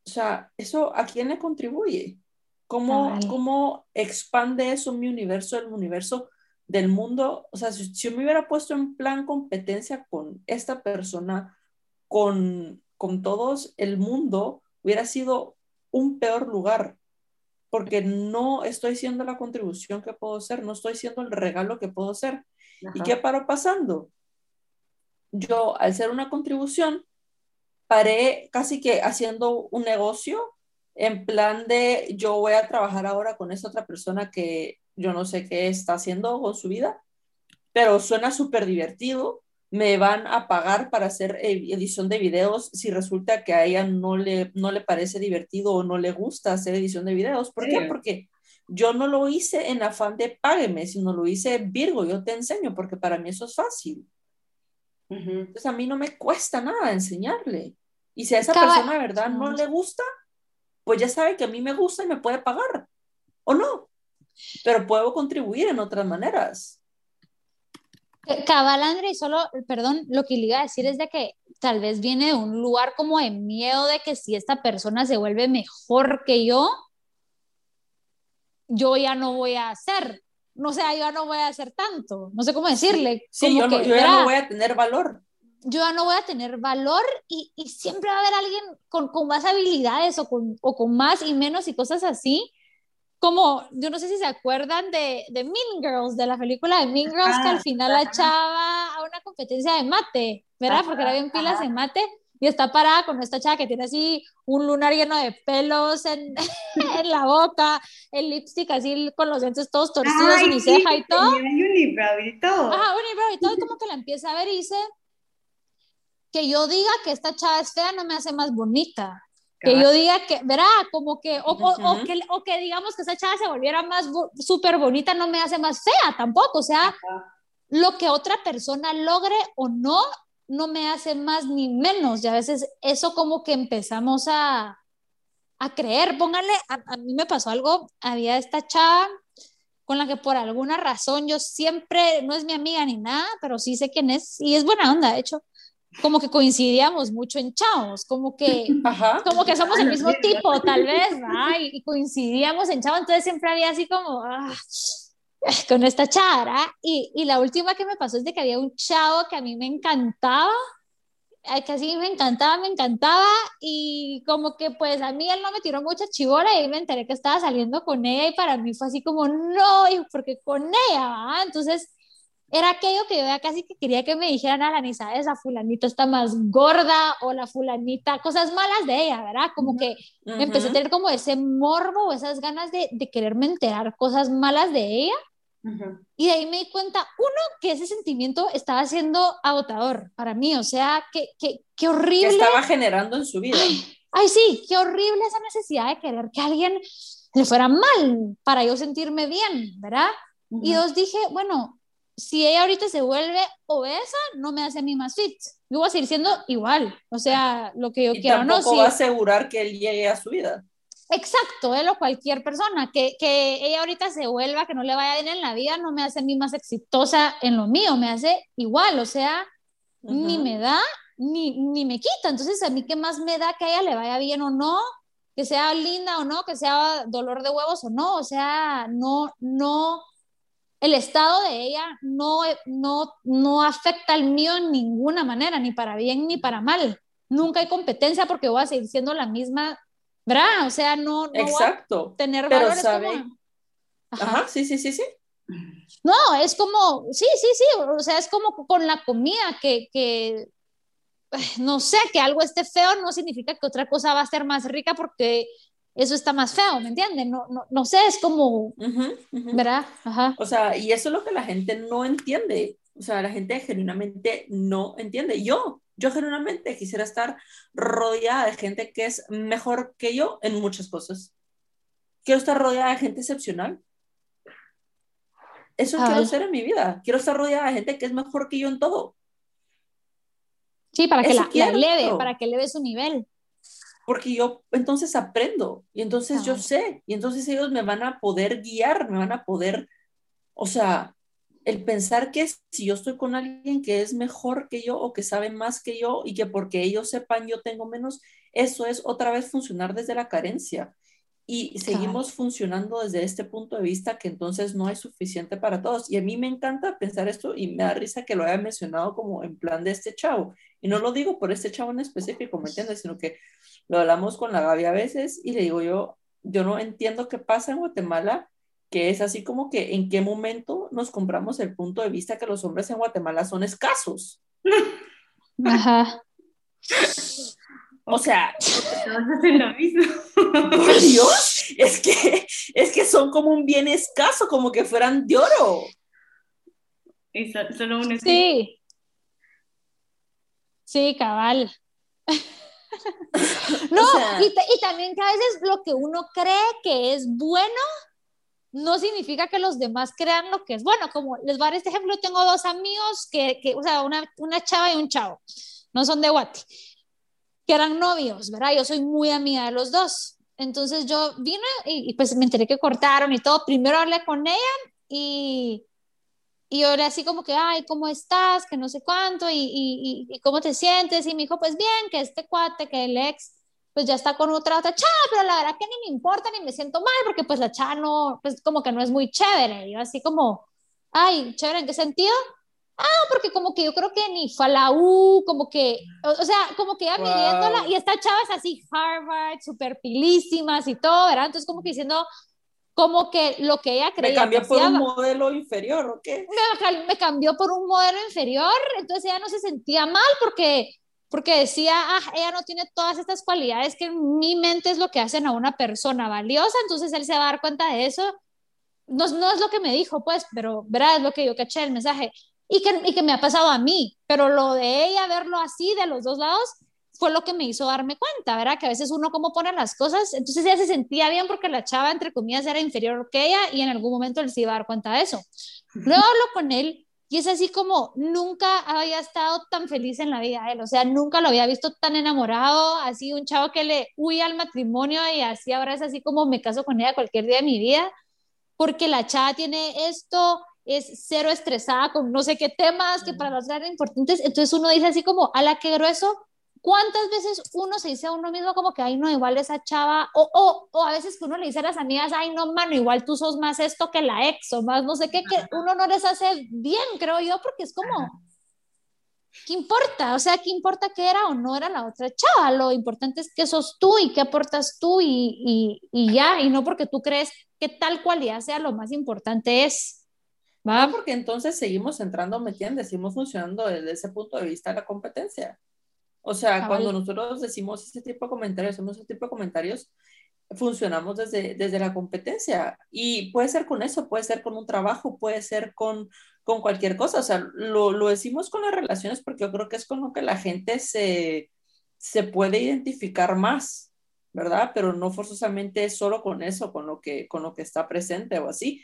O sea, ¿eso a quién le contribuye? ¿Cómo, ¿Cómo expande eso mi universo, el universo del mundo? O sea, si, si me hubiera puesto en plan competencia con esta persona, con, con todos, el mundo hubiera sido un peor lugar, porque no estoy siendo la contribución que puedo ser, no estoy siendo el regalo que puedo ser. ¿Y qué paró pasando? Yo, al ser una contribución, paré casi que haciendo un negocio en plan de yo voy a trabajar ahora con esa otra persona que yo no sé qué está haciendo con su vida, pero suena súper divertido me van a pagar para hacer edición de videos si resulta que a ella no le, no le parece divertido o no le gusta hacer edición de videos. ¿Por qué? Porque yo no lo hice en afán de págueme, sino lo hice Virgo, yo te enseño, porque para mí eso es fácil. Entonces a mí no me cuesta nada enseñarle. Y si a esa persona de verdad no le gusta, pues ya sabe que a mí me gusta y me puede pagar. O no. Pero puedo contribuir en otras maneras. Cabal, André, solo, perdón, lo que le iba a decir es de que tal vez viene de un lugar como de miedo de que si esta persona se vuelve mejor que yo, yo ya no voy a hacer, no sé, yo ya no voy a hacer tanto, no sé cómo decirle. Sí, yo, ya no voy a tener valor. Yo ya no voy a tener valor y, y siempre va a haber alguien con, con más habilidades o con, o con más y menos y cosas así como, yo no sé si se acuerdan de, de Mean Girls, de la película de Mean Girls, que al final la chava a una competencia de mate, ¿verdad? Porque era bien pilas de mate y está parada con esta chava que tiene así un lunar lleno de pelos en, (laughs) en la boca, el lipstick así con los dientes todos torcidos, uniceja y todo. Unibrow y todo. Ajá, unibrow y todo, y como que la empieza a ver y dice que yo diga que esta chava es fea no me hace más bonita. Que yo diga que, verá, como que o, o, que, o que digamos que esa chava se volviera más súper bonita no me hace más fea tampoco, o sea, lo que otra persona logre o no, no me hace más ni menos, y a veces eso como que empezamos a, a creer, póngale, a, mí me pasó algo, había esta chava con la que por alguna razón yo siempre, no es mi amiga ni nada, pero sí sé quién es, y es buena onda, de hecho, como que coincidíamos mucho en chavos, como que, como que somos el mismo tipo, tal vez, y, coincidíamos en chavos, entonces siempre había así como, ah, con esta chara, y, y, la última que me pasó es de que había un chavo que a mí me encantaba, que así me encantaba, me encantaba, y como que pues a mí él no me tiró mucha chivola y me enteré que estaba saliendo con ella, y para mí fue así como, no, porque con ella, entonces era aquello que yo ya casi que quería que me dijeran a la ni sabes, la fulanita está más gorda o la fulanita, cosas malas de ella, ¿verdad? Como que empecé a tener como ese morbo o esas ganas de, de quererme enterar cosas malas de ella. Y de ahí me di cuenta, uno, que ese sentimiento estaba siendo agotador para mí, o sea, que, que, que horrible. Que estaba generando en su vida. Ay, sí, qué horrible esa necesidad de querer que alguien le fuera mal para yo sentirme bien, ¿verdad? Y dos, dije, bueno, si ella ahorita se vuelve obesa, no me hace a mí más fit. Yo voy a seguir siendo igual. O sea, lo que yo quiero, ¿no? va a asegurar que él llegue a su vida. Exacto, él o cualquier persona. Que, que ella ahorita se vuelva, que no le vaya bien en la vida, no me hace a mí más exitosa en lo mío, me hace igual. O sea, ni me da, ni, ni me quita. Entonces, a mí, ¿qué más me da que a ella le vaya bien o no? Que sea linda o no, que sea dolor de huevos o no. O sea, no, no el estado de ella no, no, no afecta al mío en ninguna manera, ni para bien ni para mal. Nunca hay competencia porque voy a seguir siendo la misma, ¿verdad? O sea, no, no Exacto. Voy a tener Pero sabe... Ajá. sí, sí, sí, sí. No, es como, sí, sí, sí, o sea, es como con la comida, que, que no sé, que algo esté feo no significa que otra cosa va a ser más rica porque eso está más feo, ¿me entiendes? No, no, no sé, es como, ¿verdad? Ajá. O sea, y eso es lo que la gente no entiende. O sea, la gente genuinamente no entiende. Yo, yo genuinamente quisiera estar rodeada de gente que es mejor que yo en muchas cosas. Quiero estar rodeada de gente excepcional. Eso quiero ser en mi vida. Quiero estar rodeada de gente que es mejor que yo en todo. Sí, para que la, la, eleve, para que eleve su nivel porque yo entonces aprendo y entonces yo sé y entonces ellos me van a poder guiar, me van a poder, o sea, el pensar que si yo estoy con alguien que es mejor que yo o que sabe más que yo y que porque ellos sepan yo tengo menos, eso es otra vez funcionar desde la carencia. Y seguimos funcionando desde este punto de vista que entonces no es suficiente para todos. Y a mí me encanta pensar esto y me da risa que lo haya mencionado como en plan de este chavo. Y no lo digo por este chavo en específico, ¿me entiendes? Sino que lo hablamos con la Gaby a veces y le digo yo, yo no entiendo qué pasa en Guatemala, que es así como que en qué momento nos compramos el punto de vista que los hombres en Guatemala son escasos. Ajá. O sea, lo mismo. Por (laughs) Dios, es que, es que son como un bien escaso, como que fueran de oro. Y solo un Sí. Sí, cabal. (laughs) no, y, y, también que a veces lo que uno cree que es bueno no significa que los demás crean lo que es bueno. Como les voy a dar este ejemplo, tengo dos amigos que, que o sea, una, una chava y un chavo, no son de Guati que eran novios, ¿verdad? Yo soy muy amiga de los dos. Entonces yo vine y, pues me enteré que cortaron y todo. Primero hablé con ella y, y yo así como que, ay, ¿cómo estás? Que no sé cuánto, y, y, y, cómo te sientes. Y me dijo, pues bien, que este cuate, que el ex, pues ya está con otra otra chava, pero la verdad que ni me importa, ni me siento mal, porque pues la chava no, pues como que no es muy chévere. Y yo así como, ay, chévere, ¿en qué sentido? Ah, porque como que yo creo que ni fue a la U, como que, o, sea, como que ya wow. y esta chava es así, Harvard, súper pilísimas y todo, ¿verdad? Entonces como que diciendo, como que lo que ella creía. ¿Me cambió por un modelo inferior o qué? Me, me, cambió por un modelo inferior, entonces ella no se sentía mal porque, porque decía, ah, ella no tiene todas estas cualidades que en mi mente es lo que hacen a una persona valiosa, entonces él se va a dar cuenta de eso. No, no es lo que me dijo, pues, pero, ¿verdad? Es lo que yo caché el mensaje y que, y que me ha pasado a mí, pero lo de ella verlo así de los dos lados fue lo que me hizo darme cuenta, ¿verdad? Que a veces uno cómo pone las cosas, entonces ella se sentía bien porque la chava, entre comillas, era inferior que ella y en algún momento él se iba a dar cuenta de eso. Luego hablo con él y es así como nunca había estado tan feliz en la vida él, o sea, nunca lo había visto tan enamorado, así un chavo que le huía al matrimonio y así ahora es así como me caso con ella cualquier día de mi vida, porque la chava tiene esto, es cero estresada con no sé qué temas que para las eran importantes. Entonces uno dice así como, a la que grueso, ¿cuántas veces uno se dice a uno mismo como que, ay, no, igual esa chava, o, o, o a veces que uno le dice a las amigas, ay, no, mano, igual tú sos más esto que la ex, o más no sé qué, que uno no les hace bien, creo yo, porque es como, ¿qué importa? O sea, ¿qué importa que era o no era la otra chava? Lo importante es que sos tú y qué aportas tú y, y, y ya, y no porque tú crees que tal cualidad sea lo más importante es. ¿Va? Porque entonces seguimos entrando, ¿me entiendes? Seguimos funcionando desde ese punto de vista de la competencia. O sea, cuando nosotros decimos ese tipo de comentarios, hacemos ese tipo de comentarios, funcionamos desde, desde la competencia. Y puede ser con eso, puede ser con un trabajo, puede ser con, con cualquier cosa. O sea, lo, lo decimos con las relaciones porque yo creo que es con lo que la gente se, se puede identificar más, ¿verdad? Pero no forzosamente solo con eso, con lo que, con lo que está presente o así.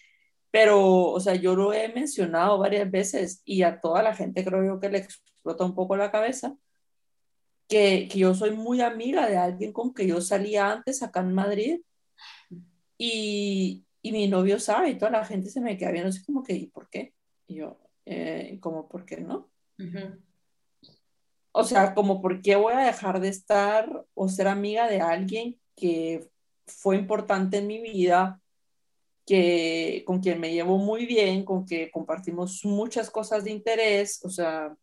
Pero, o sea, yo lo he mencionado varias veces y a toda la gente creo yo que le explota un poco la cabeza, que, que yo soy muy amiga de alguien con que yo salía antes acá en Madrid y, y mi novio sabe y toda la gente se me queda viendo así como que, ¿y por qué? Y yo, eh, como, ¿por qué no? O sea, como, ¿por qué voy a dejar de estar o ser amiga de alguien que fue importante en mi vida? que, con quien me llevo muy bien, con que compartimos muchas cosas de interés, o sea,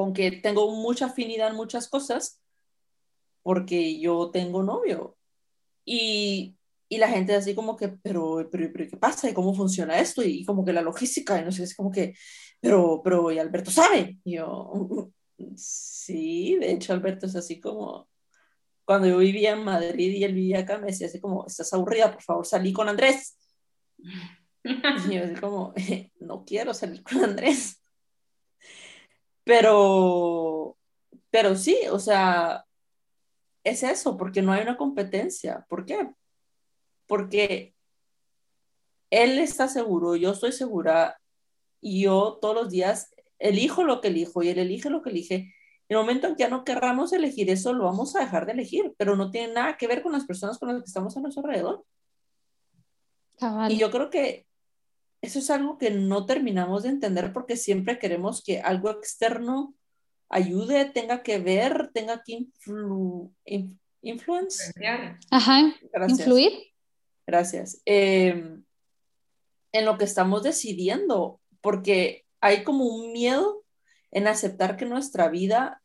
con que tengo mucha afinidad en muchas cosas, porque yo tengo novio. Y, y la gente así como que, pero, pero, pero, ¿qué pasa? ¿Y cómo funciona esto? Y, como que la logística, y no sé, es como que, pero, pero, y Alberto sabe. Y yo, (laughs) sí, de hecho Alberto es así como, cuando yo vivía en Madrid y él vivía acá, me decía así como, estás aburrida, por favor, salí con Andrés. Y yo así como, (laughs) no quiero salir con Andrés. Pero, pero sí, o sea, es eso, porque no hay una competencia. ¿Por qué? Porque él está seguro, yo estoy segura, y yo todos los días elijo lo que elijo y él elige lo que elige el momento en que ya no querramos elegir eso, lo vamos a dejar de elegir, pero no tiene nada que ver con las personas con las que estamos a nuestro alrededor. Y yo creo que eso es algo que no terminamos de entender porque siempre queremos que algo externo ayude, tenga que ver, tenga que influ influence. Ajá, influir. Gracias. Em, en lo que estamos decidiendo, porque hay como un miedo en aceptar que nuestra vida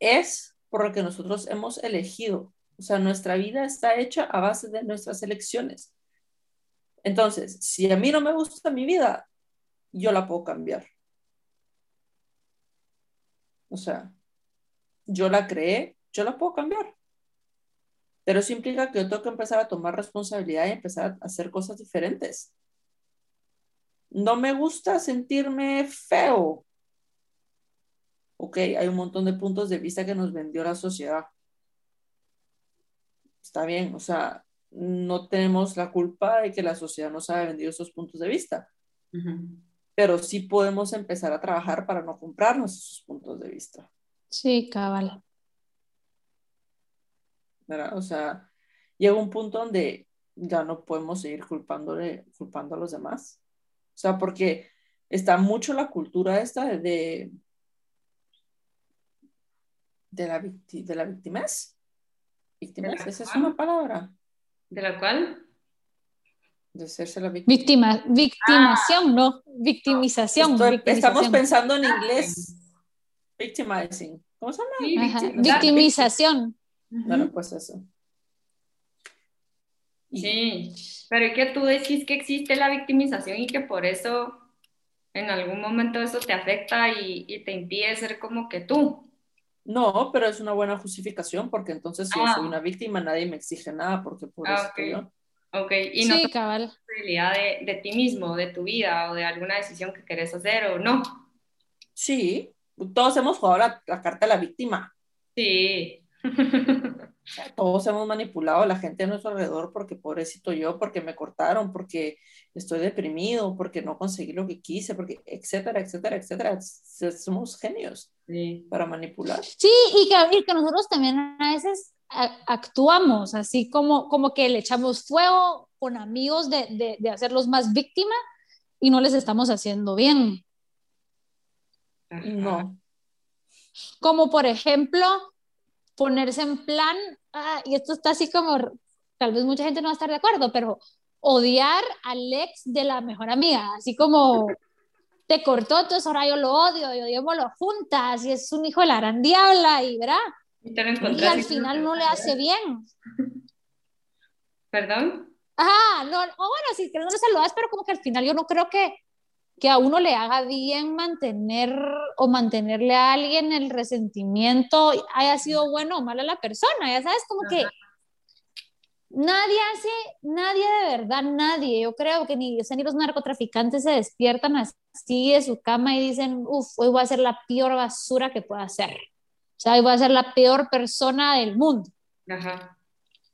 es por lo que nosotros hemos elegido. O sea, nuestra vida está hecha a base de nuestras elecciones. Entonces, si a mí no me gusta mi vida, yo la puedo cambiar. O sea, yo la creé, yo la puedo cambiar. Pero eso implica que yo tengo que empezar a tomar responsabilidad y empezar a hacer cosas diferentes. No me gusta sentirme feo. Ok, hay un montón de puntos de vista que nos vendió la sociedad. Está bien, o sea, no tenemos la culpa de que la sociedad nos haya vendido esos puntos de vista. Pero sí podemos empezar a trabajar para no comprarnos esos puntos de vista. Sí, cabal. O sea, llega un punto donde ya no podemos seguir culpándole, culpando a los demás. O sea, porque está mucho la cultura esta de, de, la, de la victimez. Victimez, esa es una palabra. ¿De la cual? De hacerse la víctima. Víctima, victimación, no, victimización, Estamos pensando en inglés. Victimizing. ¿Cómo se llama? victimización. Bueno, pues eso. Sí, pero es que tú decís que existe la victimización y que por eso en algún momento eso te afecta y, y te impide ser como que tú. No, pero es una buena justificación porque entonces si yo soy ah. una víctima nadie me exige nada porque por ah, yo. Ok, y no sí, cabal. responsabilidad de, de ti mismo, de tu vida o de alguna decisión que querés hacer o no. Sí, todos hemos jugado la, la carta de la víctima. Sí. (laughs) Todos hemos manipulado a la gente a nuestro alrededor porque pobrecito yo, porque me cortaron, porque estoy deprimido, porque no conseguí lo que quise, porque etcétera, etcétera, etcétera. Somos genios para manipular. Sí, y que, que nosotros también a veces actuamos así como, como que le echamos fuego con amigos de, de, de hacerlos más víctimas y no les estamos haciendo bien. No. Como por ejemplo, ponerse en plan, ah, y esto está así como, tal vez mucha gente no va a estar de acuerdo, pero odiar al ex de la mejor amiga, así como te cortó, entonces ahora yo lo odio y odiémoslo juntas y es un hijo de la gran diabla y verá. Y, al final no le hace bien. ¿Perdón? Ajá, no, o bueno, sí, que no le saludas, pero como que al final yo no creo que, que a uno le haga bien mantener o mantenerle a alguien el resentimiento, haya sido bueno o malo a la persona, ya sabes, como que nadie hace, nadie de verdad, nadie, yo creo que ni, ni los narcotraficantes se despiertan así de su cama y dicen, uff, hoy voy a ser la peor basura que pueda ser, o sea, hoy voy a ser la peor persona del mundo. Ajá.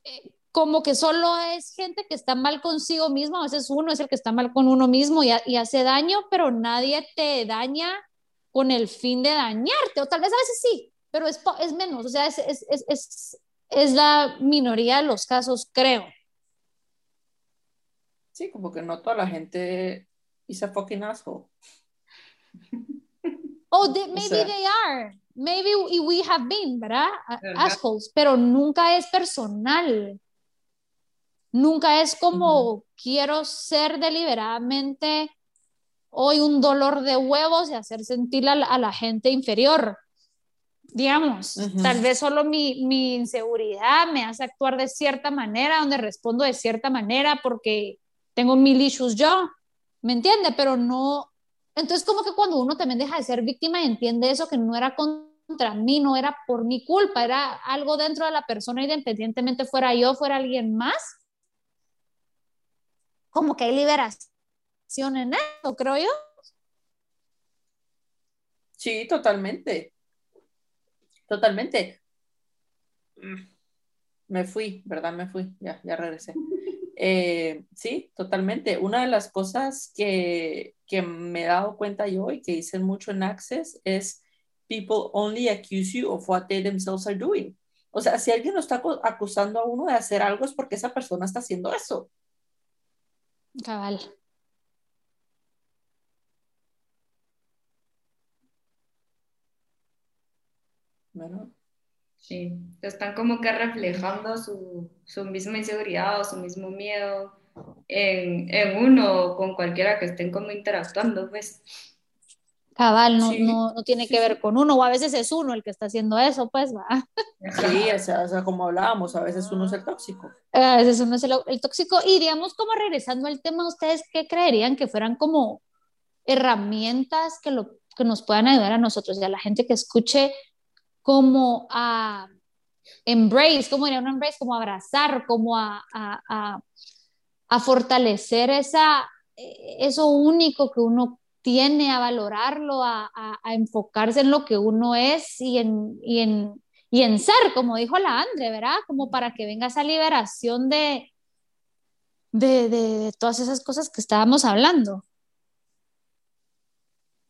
Eh, como que solo es gente que está mal consigo mismo, a veces uno es el que está mal con uno mismo y, hace daño, pero nadie te daña con el fin de dañarte, o tal vez a veces sí, pero es, es menos, o sea, es, es, es, es, la minoría de los casos, creo. Sí, como que no toda la gente is a fucking asshole. (laughs) Oh, maybe they are. Maybe we have been, ¿verdad? Assholes, pero nunca es personal. Nunca es como quiero ser deliberadamente hoy un dolor de huevos y hacer sentir a la, gente inferior. Digamos, tal vez solo mi, mi, inseguridad me hace actuar de cierta manera, donde respondo de cierta manera porque tengo mil issues yo, ¿me entiende? Pero no, entonces como que cuando uno también deja de ser víctima y entiende eso, que no era contra mí, no era por mi culpa, era algo dentro de la persona, independientemente fuera yo, fuera alguien más, como que hay liberación en eso, creo yo. Sí, totalmente. Totalmente. Me fui, ¿verdad? Me fui, ya, ya regresé. Eh, sí, totalmente. Una de las cosas que, que me he dado cuenta yo y que dicen mucho en Access es people only accuse you of what they themselves are doing. O sea, si alguien lo está acusando a uno de hacer algo es porque esa persona está haciendo eso. Cabal. Bueno. Sí, pues están como que reflejando su, su misma inseguridad o su mismo miedo en, en uno con cualquiera que estén como interactuando, pues. Cabal, no, no, no, tiene que ver con uno, o a veces es uno el que está haciendo eso, pues va. Sí, o sea, o sea, como hablábamos, a veces uno es el tóxico. A veces uno es el, el, tóxico. Y digamos, como regresando al tema, ¿ustedes qué creerían que fueran como herramientas que, lo, que nos puedan ayudar a nosotros y a la gente que escuche como a embrace, como diría un embrace, como abrazar, como a, a, a, fortalecer esa, eso único que uno tiene, a valorarlo, a, enfocarse en lo que uno es y en, y en, y en ser, como dijo la Andre, ¿verdad? Como para que venga esa liberación de, de, de, todas esas cosas que estábamos hablando.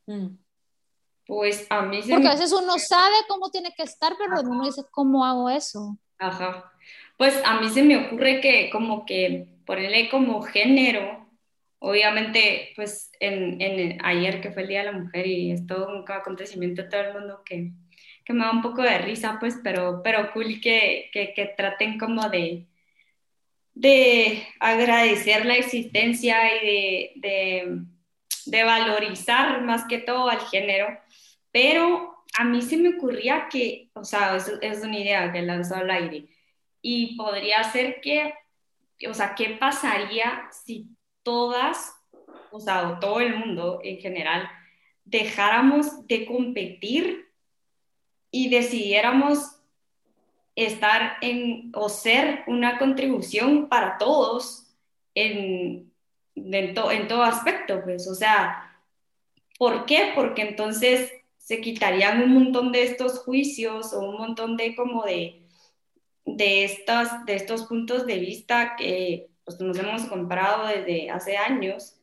Mm. Pues a mí Porque a veces uno sabe cómo tiene que estar, pero uno dice, ¿cómo hago eso? Ajá. Pues a mí se me ocurre que como que ponerle como género, obviamente, pues en, ayer que fue el Día de la Mujer y es todo un acontecimiento todo el mundo que, que me da un poco de risa, pues, pero, pero cool que, que, traten como de, de agradecer la existencia y de, de, de valorizar más que todo al género. Pero a mí se me ocurría que, o sea, es, es una idea que lanzó al aire, y podría ser que, o sea, ¿qué pasaría si todas, o sea, todo el mundo en general, dejáramos de competir y decidiéramos estar en o ser una contribución para todos en, en, en todo aspecto, pues, o sea, ¿por qué? Porque entonces se quitarían un montón de estos juicios o un montón de como de, de, estas, de estos puntos de vista que pues, nos hemos comprado desde hace años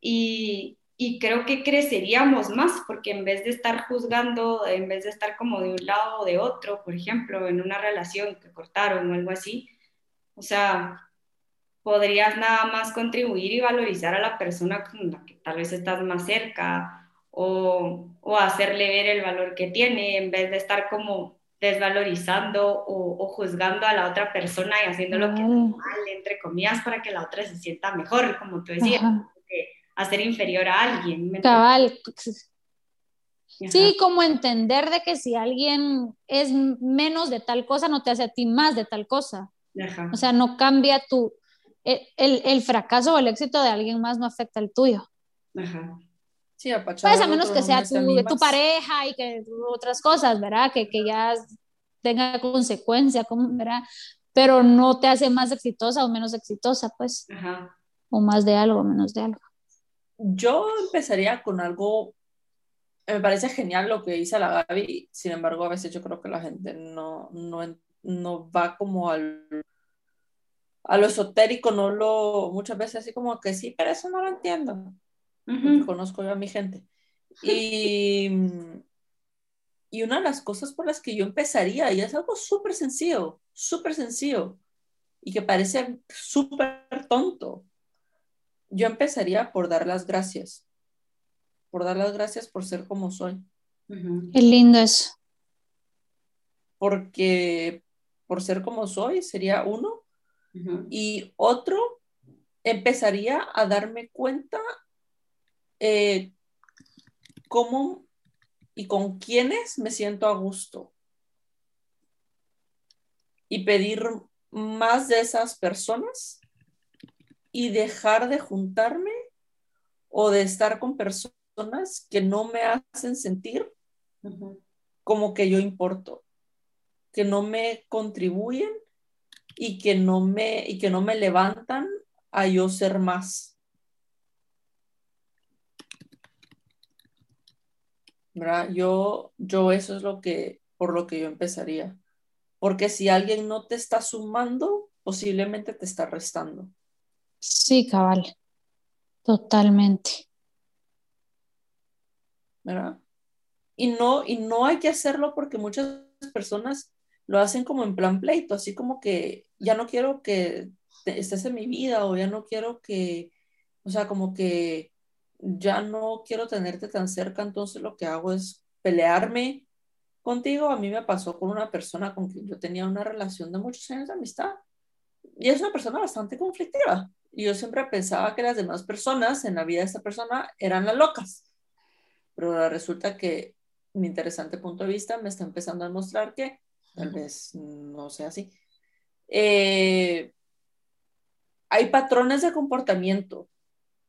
y, y creo que creceríamos más porque en vez de estar juzgando, en vez de estar como de un lado o de otro, por ejemplo, en una relación que cortaron o algo así, o sea, podrías nada más contribuir y valorizar a la persona con la que tal vez estás más cerca o, o, hacerle ver el valor que tiene en vez de estar como desvalorizando o, o juzgando a la otra persona y haciendo lo que es mal, entre comillas, para que la otra se sienta mejor, como tú decías, hacer inferior a alguien. Cabal. Sí, como entender de que si alguien es menos de tal cosa, no te hace a ti más de tal cosa. Ajá. O sea, no cambia tu... El, el, el, fracaso o el éxito de alguien más no afecta el tuyo. Ajá. Sí, pues a menos que sea tu, tu, pareja y que otras cosas, ¿verdad? Que, que ya tenga consecuencia, ¿verdad? Pero no te hace más exitosa o menos exitosa, pues. Ajá. O más de algo, menos de algo. Yo empezaría con algo, me parece genial lo que dice la Gaby, sin embargo, a veces yo creo que la gente no, no, no va como al, a lo esotérico, no lo, muchas veces así como que sí, pero eso no lo entiendo conozco yo a mi gente. Y, (laughs) y una de las cosas por las que yo empezaría, y es algo súper sencillo, súper sencillo, y que parece súper tonto, yo empezaría por dar las gracias, por dar las gracias por ser como soy. Qué lindo eso. Porque por ser como soy sería uno, y otro, empezaría a darme cuenta eh, cómo y con quiénes me siento a gusto. Y pedir más de esas personas y dejar de juntarme o de estar con personas que no me hacen sentir como que yo importo, que no me contribuyen y que no me, y que no me levantan a yo ser más. Yo, yo eso es lo que, por lo que yo empezaría. Porque si alguien no te está sumando, posiblemente te está restando. Sí, cabal. Totalmente. ¿Verdad? Y no, y no hay que hacerlo porque muchas personas lo hacen como en plan pleito, así como que ya no quiero que estés en mi vida o ya no quiero que, o sea, como que ya no quiero tenerte tan cerca, entonces lo que hago es pelearme contigo, a mí me pasó con una persona con quien yo tenía una relación de muchos años de amistad. Y es una persona bastante conflictiva. Y yo siempre pensaba que las demás personas en la vida de esta persona eran las locas. Pero resulta que mi interesante punto de vista me está empezando a mostrar que tal vez no sea así. Eh, hay patrones de comportamiento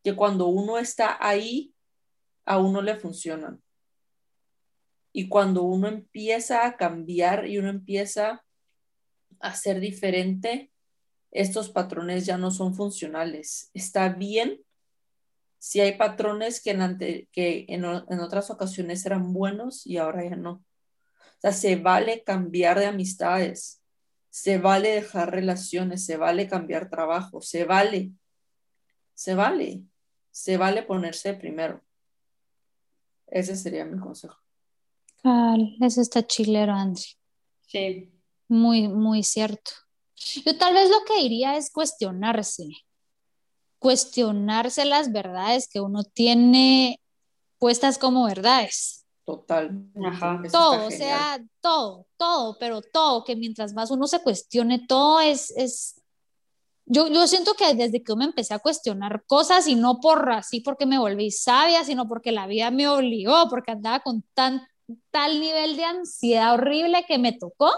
que cuando uno está ahí, a uno le funcionan. Y cuando uno empieza a cambiar y uno empieza a ser diferente, estos patrones ya no son funcionales. Está bien si hay patrones que en, que en, en otras ocasiones eran buenos y ahora ya no. O sea, se vale cambiar de amistades, se vale dejar relaciones, se vale cambiar trabajo, se vale, se vale, se vale ponerse primero. Ese sería mi consejo. eso está chilero, André. Sí. Muy, muy cierto. Yo tal vez lo que diría es cuestionarse, cuestionarse las verdades que uno tiene puestas como verdades. Total. Todo, o sea, todo, todo, pero todo, que mientras más uno se cuestione, todo es, es, yo, yo siento que desde que yo me empecé a cuestionar cosas y no por así porque me volví sabia, sino porque la vida me obligó, porque andaba con tan, tal nivel de ansiedad horrible que me tocó,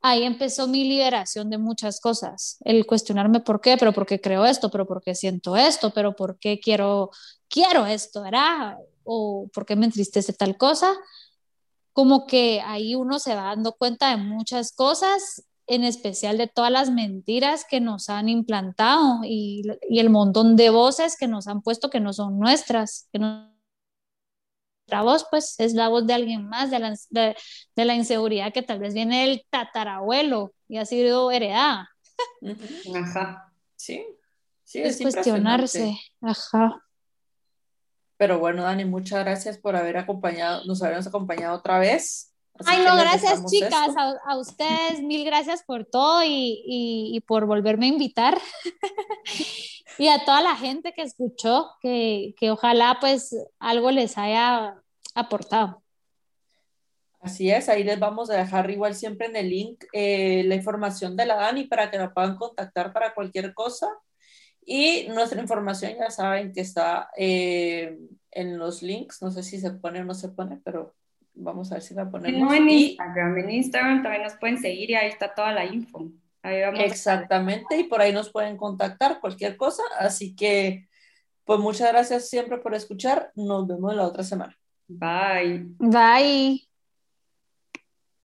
ahí empezó mi liberación de muchas cosas, el cuestionarme por qué, pero por qué creo esto, pero por qué siento esto, pero por qué quiero, quiero esto, ¿verdad? O por qué me entristece tal cosa. Como que ahí uno se va dando cuenta de muchas cosas en especial de todas las mentiras que nos han implantado y, y, el montón de voces que nos han puesto que no son nuestras, que no, nuestra voz pues es la voz de alguien más, de la, de, de la inseguridad que tal vez viene del tatarabuelo y ha sido heredada. Ajá, sí. Sí, es, es cuestionarse, ajá. Pero bueno, Dani, muchas gracias por haber acompañado, nos habernos acompañado otra vez. Ay, no, gracias chicas, a, ustedes mil gracias por todo y, y, por volverme a invitar. (laughs) y a toda la gente que escuchó, que, que, ojalá pues algo les haya aportado. Así es, ahí les vamos a dejar igual siempre en el link eh, la información de la Dani para que la puedan contactar para cualquier cosa. Y nuestra información ya saben que está eh, en los links, no sé si se pone o no se pone, pero Vamos a ver si la ponemos. No en Instagram, en Instagram también nos pueden seguir y ahí está toda la info. Ahí vamos Exactamente, y por ahí nos pueden contactar cualquier cosa. Así que, pues muchas gracias siempre por escuchar. Nos vemos la otra semana. Bye. Bye.